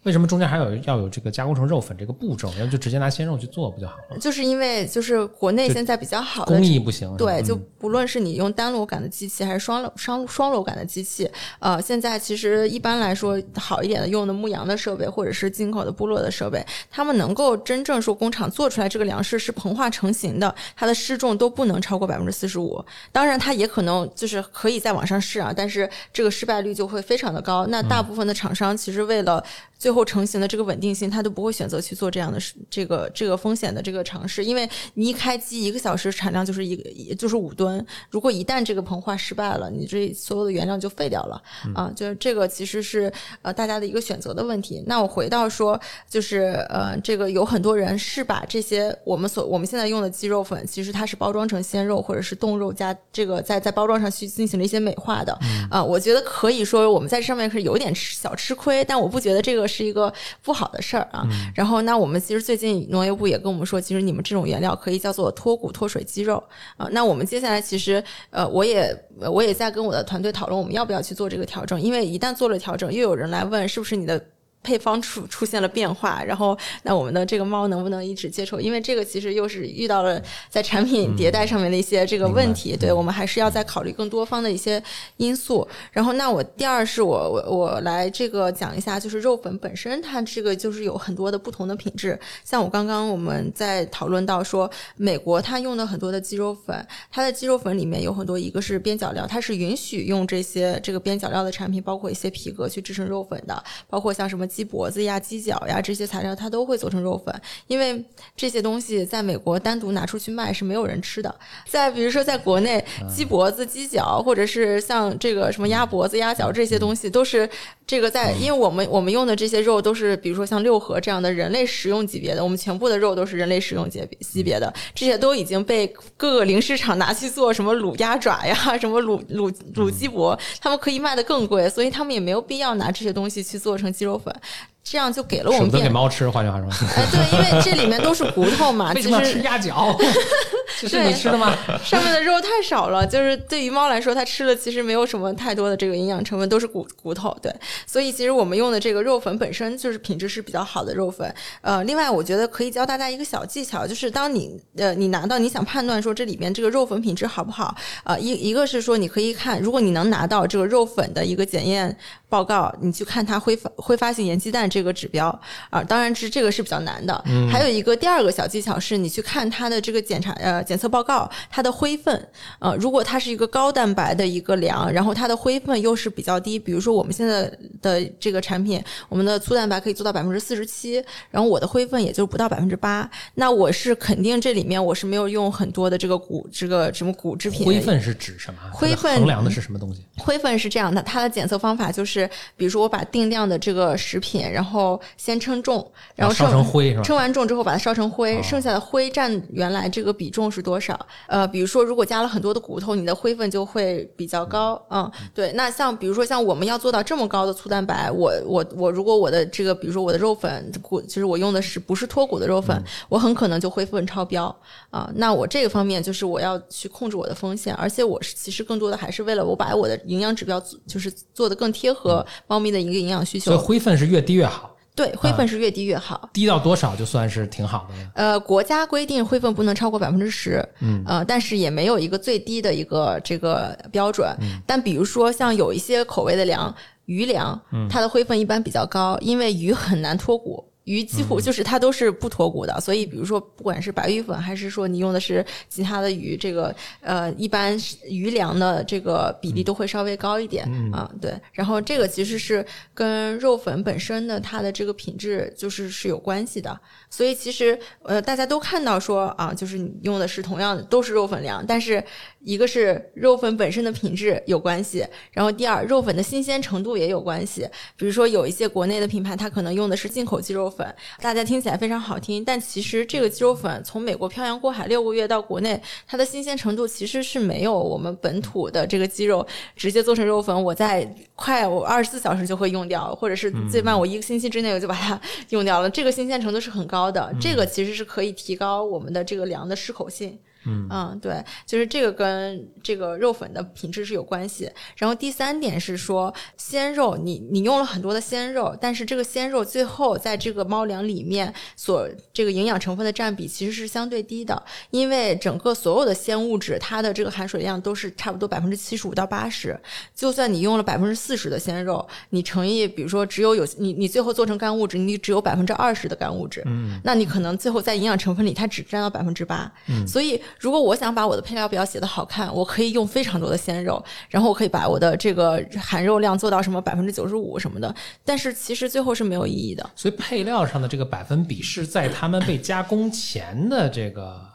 为什么中间还有要有这个加工成肉粉这个步骤？要不就直接拿鲜肉去做不就好了？就是因为就是国内现在比较好的工艺不行，对，就嗯不论是你用单螺杆的机器还是双螺双双螺杆的机器，呃，现在其实一般来说好一点的用的牧羊的设备或者是进口的部落的设备，他们能够真正说工厂做出来这个粮食是膨化成型的，它的失重都不能超过百分之四十五。当然，它也可能就是可以再往上试啊，但是这个失败率就会非常的高。那大部分的厂商其实为了最后成型的这个稳定性，他都不会选择去做这样的这个这个风险的这个尝试，因为你一开机一个小时产量就是一个就是五吨，如果一旦这个膨化失败了，你这所有的原料就废掉了、啊，就是这个其实是呃大家的一个选择的问题。那我回到说，就是呃这个有很多人是把这些我们所我们现在用的鸡肉粉，其实它是包装成鲜肉或者是冻肉加这个在在包装上去进行了一些美化的啊、我觉得可以说我们在上面是有点吃小吃亏，但我不觉得这个是一个不好的事儿啊。然后，那我们其实最近农业部也跟我们说，其实你们这种原料可以叫做脱骨脱水鸡肉啊。那我们接下来其实呃，我也我也在跟我的团队讨论，我们要不要去做这个调整，因为一旦做了调整，又有人来问是不是你的。配方出出现了变化，然后那我们的这个猫能不能一直接受？因为这个其实又是遇到了在产品迭代上面的一些这个问题，对我们还是要再考虑更多方的一些因素。然后那我第二是我我我来这个讲一下，就是肉粉本身它这个就是有很多的不同的品质，像我刚刚我们在讨论到说，美国它用的很多的鸡肉粉，它的鸡肉粉里面有很多一个是边角料，它是允许用这些这个边角料的产品，包括一些皮革去制成肉粉的，包括像什么。鸡脖子呀、鸡脚呀这些材料，它都会做成肉粉，因为这些东西在美国单独拿出去卖是没有人吃的。再比如说，在国内，鸡脖子、鸡脚，或者是像这个什么鸭脖子、鸭脚这些东西，都是这个在，因为我们我们用的这些肉都是，比如说像六合这样的人类食用级别的，我们全部的肉都是人类食用级别级别的，这些都已经被各个零食厂拿去做什么卤鸭爪呀、什么卤卤卤鸡脖，他们可以卖的更贵，所以他们也没有必要拿这些东西去做成鸡肉粉。这样就给了我们给猫吃，换句话说，哎，对，因为这里面都是 骨头嘛，为什么吃鸭脚？这是你吃的吗？上面的肉太少了，就是对于猫来说，它吃了其实没有什么太多的这个营养成分，都是骨骨头。对，所以其实我们用的这个肉粉本身就是品质是比较好的肉粉。呃，另外我觉得可以教大家一个小技巧，就是当你呃你拿到你想判断说这里边这个肉粉品质好不好，呃一一个是说你可以看，如果你能拿到这个肉粉的一个检验报告，你去看它挥发挥发性盐基氮。这个指标啊，当然是这个是比较难的。还有一个第二个小技巧是，你去看它的这个检查呃检测报告，它的灰分呃，如果它是一个高蛋白的一个粮，然后它的灰分又是比较低，比如说我们现在的这个产品，我们的粗蛋白可以做到百分之四十七，然后我的灰分也就不到百分之八，那我是肯定这里面我是没有用很多的这个谷这个什么谷制品。灰分是指什么？灰分衡量的是什么东西？灰分是这样的，它的检测方法就是，比如说我把定量的这个食品，然后先称重，然后烧成灰是吧？称完重之后把它烧成灰，剩下的灰占原来这个比重是多少？呃，比如说如果加了很多的骨头，你的灰分就会比较高。嗯，对。那像比如说像我们要做到这么高的粗蛋白，我我我如果我的这个比如说我的肉粉骨，就是我用的是不是脱骨的肉粉，我很可能就灰分超标啊。那我这个方面就是我要去控制我的风险，而且我是其实更多的还是为了我把我的营养指标就是做的更贴合猫咪的一个营养需求。所以灰分是越低越好。对，灰分是越低越好，低到多少就算是挺好的。呃，国家规定灰分不能超过百分之十，嗯，呃，但是也没有一个最低的一个这个标准。但比如说像有一些口味的粮，鱼粮，它的灰分一般比较高，因为鱼很难脱骨。鱼几乎就是它都是不脱骨的，所以比如说不管是白鱼粉还是说你用的是其他的鱼，这个呃一般鱼粮的这个比例都会稍微高一点啊。对，然后这个其实是跟肉粉本身的它的这个品质就是是有关系的。所以其实呃大家都看到说啊，就是你用的是同样的都是肉粉粮，但是。一个是肉粉本身的品质有关系，然后第二肉粉的新鲜程度也有关系。比如说有一些国内的品牌，它可能用的是进口鸡肉粉，大家听起来非常好听，但其实这个鸡肉粉从美国漂洋过海六个月到国内，它的新鲜程度其实是没有我们本土的这个鸡肉直接做成肉粉，我在快我二十四小时就会用掉，或者是最慢我一个星期之内我就把它用掉了，这个新鲜程度是很高的，这个其实是可以提高我们的这个粮的适口性。嗯对，就是这个跟这个肉粉的品质是有关系。然后第三点是说，鲜肉，你你用了很多的鲜肉，但是这个鲜肉最后在这个猫粮里面所这个营养成分的占比其实是相对低的，因为整个所有的鲜物质它的这个含水量都是差不多百分之七十五到八十。就算你用了百分之四十的鲜肉，你乘以比如说只有有你你最后做成干物质，你只有百分之二十的干物质，嗯，那你可能最后在营养成分里它只占到百分之八，嗯，所以。如果我想把我的配料表写的好看，我可以用非常多的鲜肉，然后我可以把我的这个含肉量做到什么百分之九十五什么的，但是其实最后是没有意义的。所以配料上的这个百分比是在他们被加工前的这个。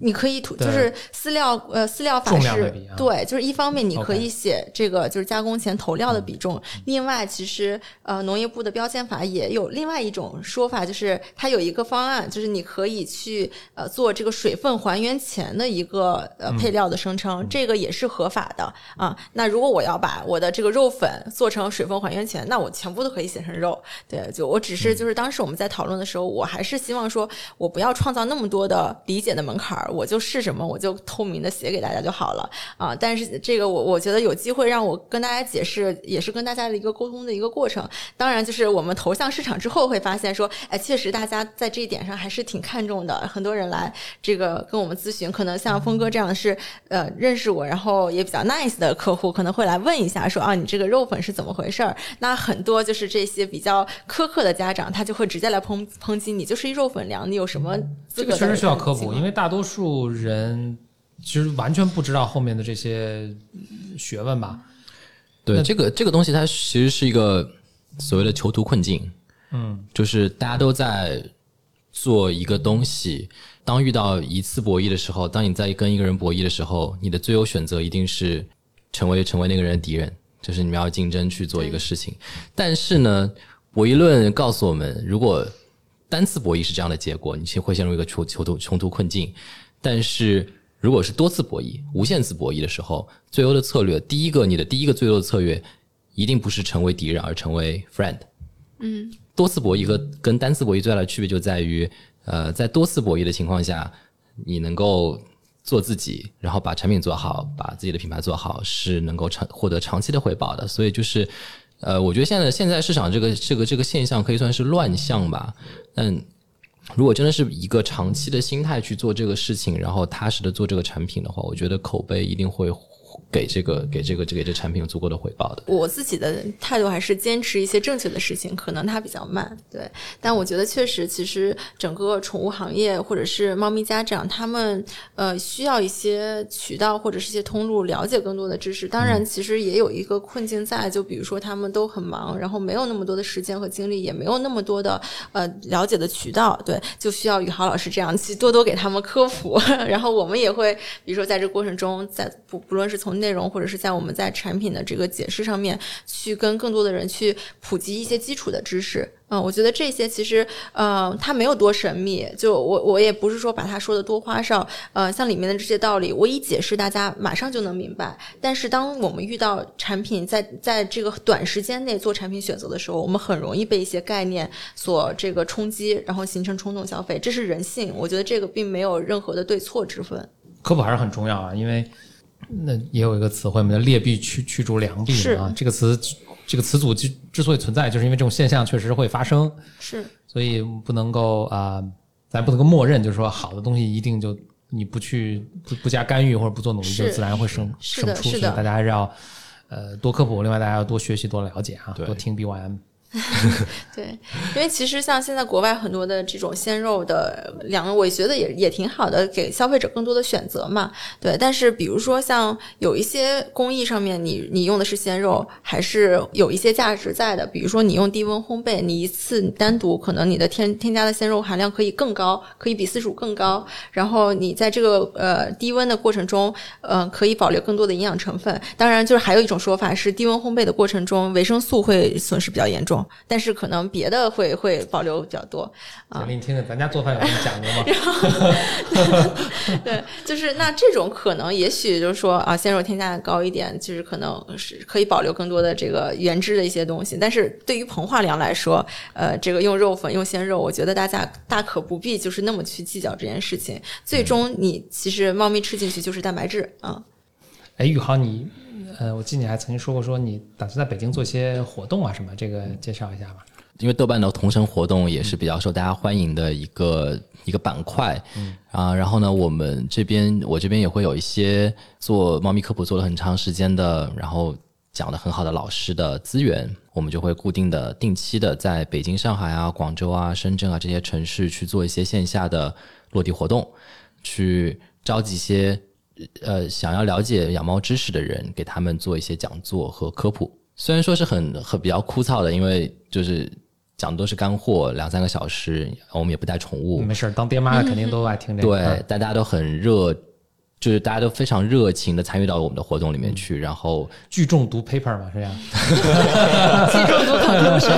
你可以涂，就是饲料，呃，饲料法是，对，就是一方面你可以写这个就是加工前投料的比重，另外其实呃农业部的标签法也有另外一种说法，就是它有一个方案，就是你可以去呃做这个水分还原前的一个呃配料的声称，这个也是合法的啊。那如果我要把我的这个肉粉做成水分还原前，那我全部都可以写成肉，对，就我只是就是当时我们在讨论的时候，我还是希望说我不要创造那么多的理解的门槛。坎儿，我就是什么，我就透明的写给大家就好了啊。但是这个我我觉得有机会让我跟大家解释，也是跟大家的一个沟通的一个过程。当然，就是我们投向市场之后会发现说，哎，确实大家在这一点上还是挺看重的。很多人来这个跟我们咨询，可能像峰哥这样是呃认识我，然后也比较 nice 的客户，可能会来问一下说啊，你这个肉粉是怎么回事儿？那很多就是这些比较苛刻的家长，他就会直接来抨抨击你，就是一肉粉粮，你有什么？这个确实需要科普，因为大多数人其实完全不知道后面的这些学问吧。对，这个这个东西它其实是一个所谓的囚徒困境。嗯，就是大家都在做一个东西，当遇到一次博弈的时候，当你在跟一个人博弈的时候，你的最优选择一定是成为成为那个人的敌人，就是你们要竞争去做一个事情。但是呢，博弈论告诉我们，如果单次博弈是这样的结果，你其会陷入一个囚囚徒穷途困境。但是如果是多次博弈、无限次博弈的时候，最优的策略，第一个你的第一个最优的策略，一定不是成为敌人，而成为 friend。嗯，多次博弈和跟单次博弈最大的区别就在于，呃，在多次博弈的情况下，你能够做自己，然后把产品做好，把自己的品牌做好，是能够长获得长期的回报的。所以就是。呃，我觉得现在现在市场这个这个这个现象可以算是乱象吧。但如果真的是一个长期的心态去做这个事情，然后踏实的做这个产品的话，我觉得口碑一定会。给这个给这个给这产品有足够的回报的。我自己的态度还是坚持一些正确的事情，可能它比较慢，对。但我觉得确实，其实整个宠物行业或者是猫咪家长，他们呃需要一些渠道或者是一些通路，了解更多的知识。当然，其实也有一个困境在，就比如说他们都很忙，然后没有那么多的时间和精力，也没有那么多的呃了解的渠道，对，就需要宇豪老师这样去多多给他们科普。然后我们也会，比如说在这过程中，在不不论是从内内容或者是在我们在产品的这个解释上面，去跟更多的人去普及一些基础的知识。嗯，我觉得这些其实，呃，它没有多神秘。就我我也不是说把它说的多花哨。呃，像里面的这些道理，我一解释，大家马上就能明白。但是当我们遇到产品在在这个短时间内做产品选择的时候，我们很容易被一些概念所这个冲击，然后形成冲动消费。这是人性。我觉得这个并没有任何的对错之分。科普还是很重要啊，因为。那也有一个词汇嘛，叫劣币驱驱逐良币啊。这个词，这个词组之之所以存在，就是因为这种现象确实会发生。是，所以不能够啊，咱不能够默认，就是说好的东西一定就你不去不不加干预或者不做努力，就自然会生生出。大家还是要呃多科普，另外大家要多学习多了解啊，多听 BYM。对，因为其实像现在国外很多的这种鲜肉的粮，我觉得也也挺好的，给消费者更多的选择嘛。对，但是比如说像有一些工艺上面，你你用的是鲜肉，还是有一些价值在的。比如说你用低温烘焙，你一次单独可能你的添添加的鲜肉含量可以更高，可以比四十五更高。然后你在这个呃低温的过程中，呃可以保留更多的营养成分。当然，就是还有一种说法是，低温烘焙的过程中，维生素会损失比较严重。但是可能别的会会保留比较多啊。你听听，咱家做饭有什么讲究吗？对，就是那这种可能，也许就是说啊，鲜肉添加的高一点，就是可能是可以保留更多的这个原汁的一些东西。但是对于膨化粮来说，呃，这个用肉粉用鲜肉，我觉得大家大可不必就是那么去计较这件事情。最终你其实猫咪吃进去就是蛋白质啊。哎，宇豪你。呃，我记得你还曾经说过，说你打算在北京做一些活动啊，什么？这个介绍一下吧。因为豆瓣的同城活动也是比较受大家欢迎的一个一个板块，嗯啊，然后呢，我们这边我这边也会有一些做猫咪科普做了很长时间的，然后讲的很好的老师的资源，我们就会固定的、定期的在北京、上海啊、广州啊、深圳啊这些城市去做一些线下的落地活动，去召集一些。呃，想要了解养猫知识的人，给他们做一些讲座和科普。虽然说是很很比较枯燥的，因为就是讲的都是干货，两三个小时，我们也不带宠物。没事，当爹妈的肯定都爱听这个。对，大家都很热。就是大家都非常热情的参与到我们的活动里面去，然后聚众读 paper 嘛，是这样。聚众读 可能是，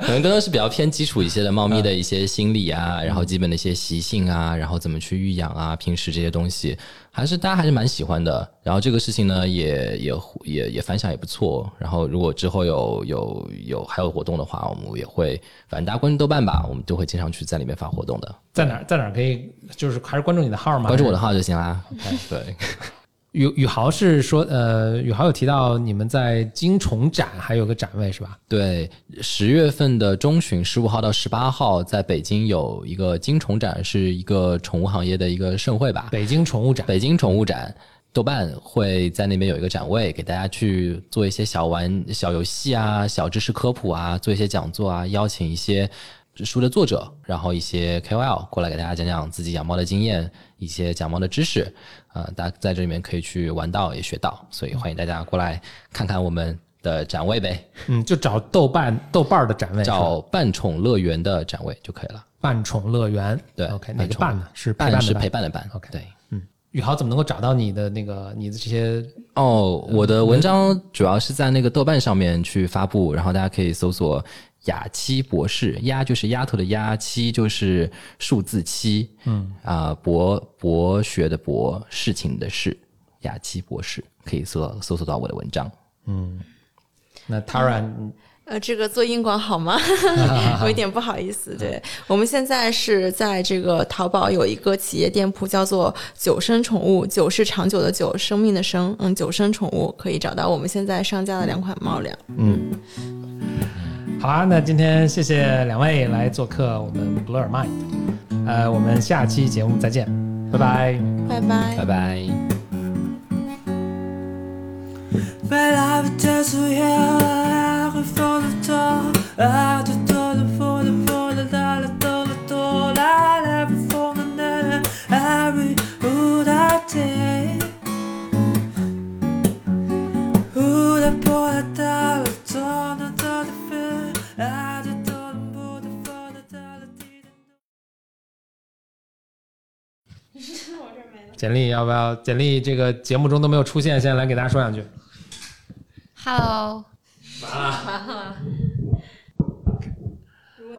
可能更多是比较偏基础一些的猫咪的一些心理啊，然后基本的一些习性啊，然后怎么去育养啊，平时这些东西，还是大家还是蛮喜欢的。然后这个事情呢，也也也也反响也不错。然后如果之后有有有还有活动的话，我们也会，反正大家关注豆瓣吧，我们都会经常去在里面发活动的。在哪在哪可以？就是还是关注你的号吗？关注我的号就行啦。对。宇宇豪是说，呃，宇豪有提到你们在金虫展还有个展位是吧？对，十月份的中旬，十五号到十八号，在北京有一个金虫展，是一个宠物行业的一个盛会吧？北京宠物展，北京宠物展，豆瓣会在那边有一个展位，给大家去做一些小玩小游戏啊，小知识科普啊，做一些讲座啊，邀请一些。书的作者，然后一些 KOL 过来给大家讲讲自己养猫的经验，一些讲猫的知识，啊，大家在这里面可以去玩到也学到，所以欢迎大家过来看看我们的展位呗。嗯，就找豆瓣豆瓣的展位，找半宠乐园的展位就可以了。半宠乐园，对，OK，哪个伴呢？是伴是陪伴的伴，OK，对，嗯，宇豪怎么能够找到你的那个你的这些？哦，我的文章主要是在那个豆瓣上面去发布，然后大家可以搜索。雅七博士，丫就是丫头的丫，七就是数字七，嗯啊，博博学的博，事情的事，雅七博士可以搜搜索到我的文章，嗯，那 Tara，呃，这个做硬广好吗？我有点不好意思。对我们现在是在这个淘宝有一个企业店铺，叫做九生宠物，九是长久的九，生命的生，嗯，九生宠物可以找到我们现在上架的两款猫粮，嗯。好啊，那今天谢谢两位来做客我们 Blur Mind，呃，我们下期节目再见，拜拜，拜拜，拜拜。简历要不要？简历这个节目中都没有出现，现在来给大家说两句。Hello，完了。